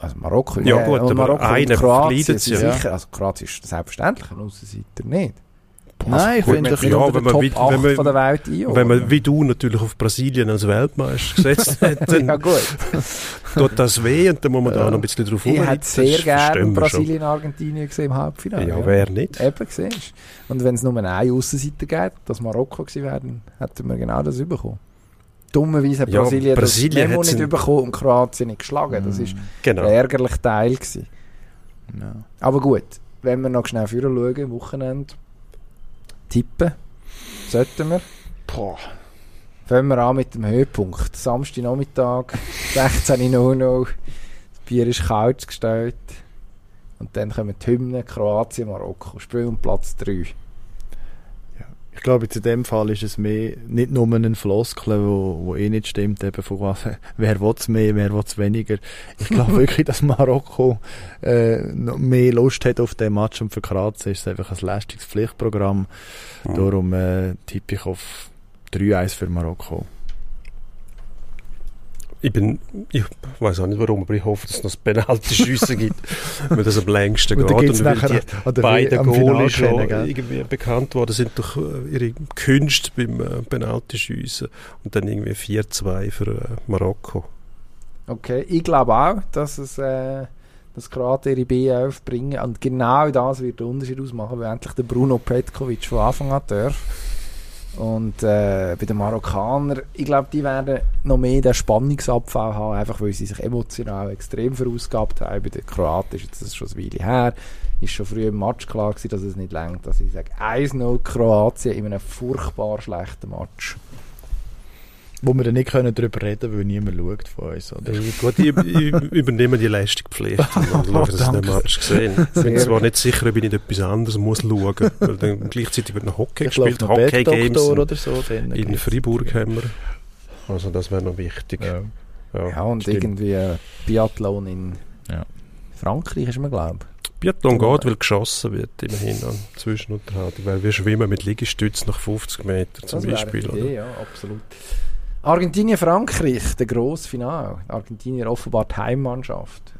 Also Marokko, Ja, gut, und aber Marokko einer sind sie, ja. sicher. Also Kroatien ist selbstverständlich ein Aussenseiter nicht. Nein, ich Gut, finde doch, sind ja, wenn man Top 8 wenn man- von der Welt ein. Wenn man wie du natürlich auf Brasilien als Weltmeister gesetzt hat, dann ja gut. tut das weh und dann muss man da Ja. noch ein bisschen drauf Ich hätte sehr gerne. Brasilien, Argentinien gesehen im Halbfinale. Ja, wer nicht? Eben, siehst. Und wenn es nur eine Aussenseiter gibt, dass Marokko gewesen wäre, dann hätten wir genau das bekommen. Dummerweise hat Ja, Brasilien, Brasilien das Memo nicht bekommen und Kroatien nicht geschlagen. Das ist Genau. der ärgerliche Teil gewesen. Ja. Aber gut, wenn wir noch schnell vorher schauen, Wochenende, tippen, sollten wir. Boah. Fangen wir an mit dem Höhepunkt. Samstagnachmittag, 16.00 Das Bier ist kalt gestellt. Und dann kommen die Hymnen Kroatien, Marokko. Spiel um Platz 3. Ich glaube, in dem Fall ist es mehr, nicht nur ein Floskel, wo, wo eh nicht stimmt, eben von was, wer will es mehr, wer will es weniger. Ich glaube wirklich, dass Marokko äh, noch mehr Lust hat auf den Match und für Kroatien ist es einfach ein Leistungspflichtprogramm. Mhm. Darum äh, tippe ich auf 3-1 für Marokko. Ich bin, ich weiß auch nicht warum, aber ich hoffe, dass es noch das Penalty-Schiessen gibt, weil das am längsten Und geht. Und weil die beiden Goalies schon kennen, gell? irgendwie bekannt worden sind durch äh, ihre Künste beim äh, Penalty-Schiessen und dann irgendwie 4-2 für äh, Marokko. Okay, ich glaube auch, dass es äh, dass Kroatien ihre B11 bringen. Und genau das wird den Unterschied ausmachen, weil endlich der Bruno Petkovic von Anfang an darf. Und äh, bei den Marokkanern, ich glaube, die werden noch mehr den Spannungsabfall haben, einfach weil sie sich emotional extrem verausgabt haben. Bei den Kroaten ist jetzt das schon eine Weile her. Ist schon früh im Match klar gewesen, dass es nicht längt. Also ich sage 1-0 Kroatien in einem furchtbar schlechten Match. Wo wir dann nicht können darüber reden können, weil niemand schaut von uns. Oder? Ja, gut, ich, ich übernehme die Leistungspflicht und dann schaue, dass ich Danke. Match gesehen Ich bin zwar nicht sicher, ob ich nicht etwas anderes muss schauen, weil dann gleichzeitig wird noch Hockey Ich gespielt, noch Hockey Games Bettdoktor in, oder so. Dann in. Freiburg haben wir. Also das wäre noch wichtig. Ja. Ja. Ja, und stimmt. irgendwie äh, Biathlon in Ja. Frankreich ist mir glaube Biathlon geht, weil geschossen wird immerhin an Zwischenunterhaltung, weil wir schwimmen mit Liegestütz nach 50 Metern zum Das Beispiel. eine Oder? Idee, ja, absolut. Argentinien, Frankreich, der grosse Finale. Argentinien offenbar die Heimmannschaft.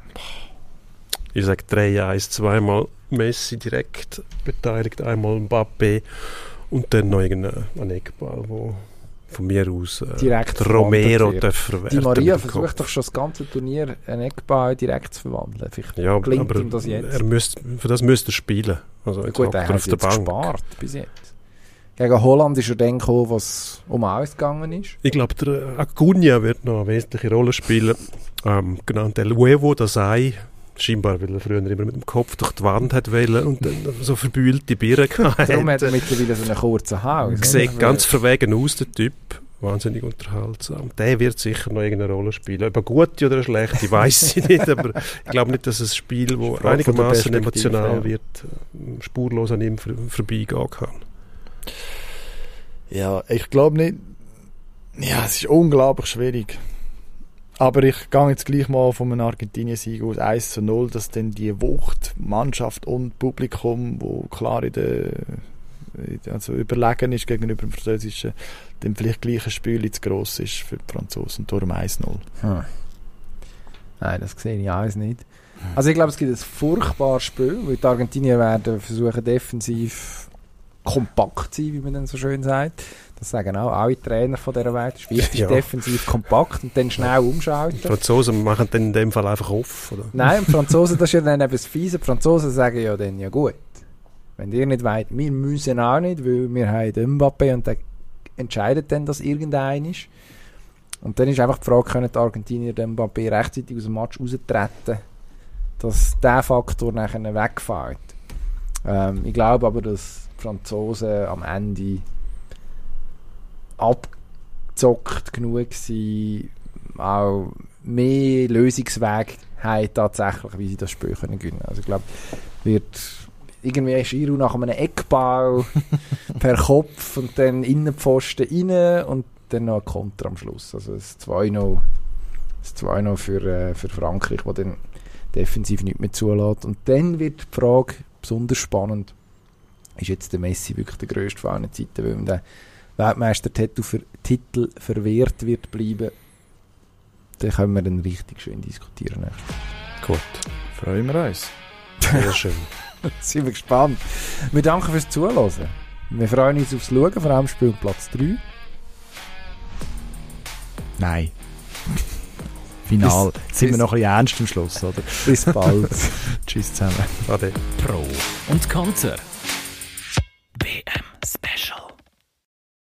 Ich sage 3-1, zweimal Messi direkt beteiligt, einmal Mbappé und dann noch irgendein ein Eckball, wo von mir aus äh, Direkt Romero verwerten. Die Maria versucht doch schon das ganze Turnier einen Eckball direkt zu verwandeln. Vielleicht Ja, gelingt aber ihm das jetzt. Er müsst, für das müsste er spielen. Also jetzt Gut, er hat auf der Bank. gespart bis jetzt. Gegen Holland ist er dann gekommen, was um alles gegangen ist. Ich glaube, der Acuna wird noch eine wesentliche Rolle spielen. Ähm, genannt El Huevo, das Ei. Scheinbar, weil er früher immer mit dem Kopf durch die Wand hat wollen und dann so verbühlte Birnen gehabt Darum hat er mittlerweile so einen kurzen Hals. Sieht ganz verwegen aus, der Typ. Wahnsinnig unterhaltsam. Der wird sicher noch irgendeine Rolle spielen. Ob er gute oder schlechte, weiß ich nicht, aber ich glaube nicht, dass ein Spiel, das einigermaßen emotional ja. wird, äh, spurlos an ihm vor- vorbeigehen kann. Ja, ich glaube nicht. Ja, es ist unglaublich schwierig. Aber ich gehe jetzt gleich mal von einem Argentinien-Sieg aus 1 zu 0, dass dann die Wucht, Mannschaft und Publikum, wo klar in der, also überlegen ist gegenüber dem Französischen, dann vielleicht gleich ein Spiel zu gross ist für die Franzosen. Darum 1-0. Hm. Nein, das sehe ich alles nicht. Also ich glaube, es gibt ein furchtbares Spiel, weil die Argentinier werden versuchen defensiv kompakt sein, wie man dann so schön sagt. Das sagen auch alle Trainer von dieser Welt. Es ist wichtig, Ja. defensiv kompakt und dann schnell Die umschalten. Franzosen machen dann in dem Fall einfach off. Oder? Nein, die Franzosen, das ist ja dann eben das Fiese. Die Franzosen sagen ja dann, ja gut, wenn ihr nicht wollt, wir müssen auch nicht, weil wir haben den Mbappé und der entscheidet dann, dass irgendein ist. Und dann ist einfach die Frage, können die Argentinier den Mbappé rechtzeitig aus dem Match raustreten, dass der Faktor nachher wegfällt. Ähm, ich glaube aber, dass die Franzosen am Ende abgezockt genug sind, auch mehr Lösungsweg haben tatsächlich, wie sie das Spiel können gewinnen. Also ich glaube, wird irgendwie ist Giroud nach einem Eckball per Kopf und dann Innenpfosten rein und dann noch ein Konter am Schluss. Also das 2-0 das 2-0 für, äh, für Frankreich, wo dann defensiv nicht mehr zulässt. Und dann wird die Frage besonders spannend, ist jetzt der Messi wirklich der grösste von allen Zeiten, weil ihm der Weltmeistertitel für Titel verwehrt wird bleiben. Dann können wir dann richtig schön diskutieren. Gut, Freuen wir uns. sehr schön. Sind wir gespannt. Wir danken fürs Zuhören. Wir freuen uns aufs Schauen, vor allem Spiel Platz 3. Nein. Final. Jetzt sind wir bis- noch ein bisschen ernst am Schluss, oder? Bis bald. Tschüss zusammen. Ade. Pro und Konter. BM special.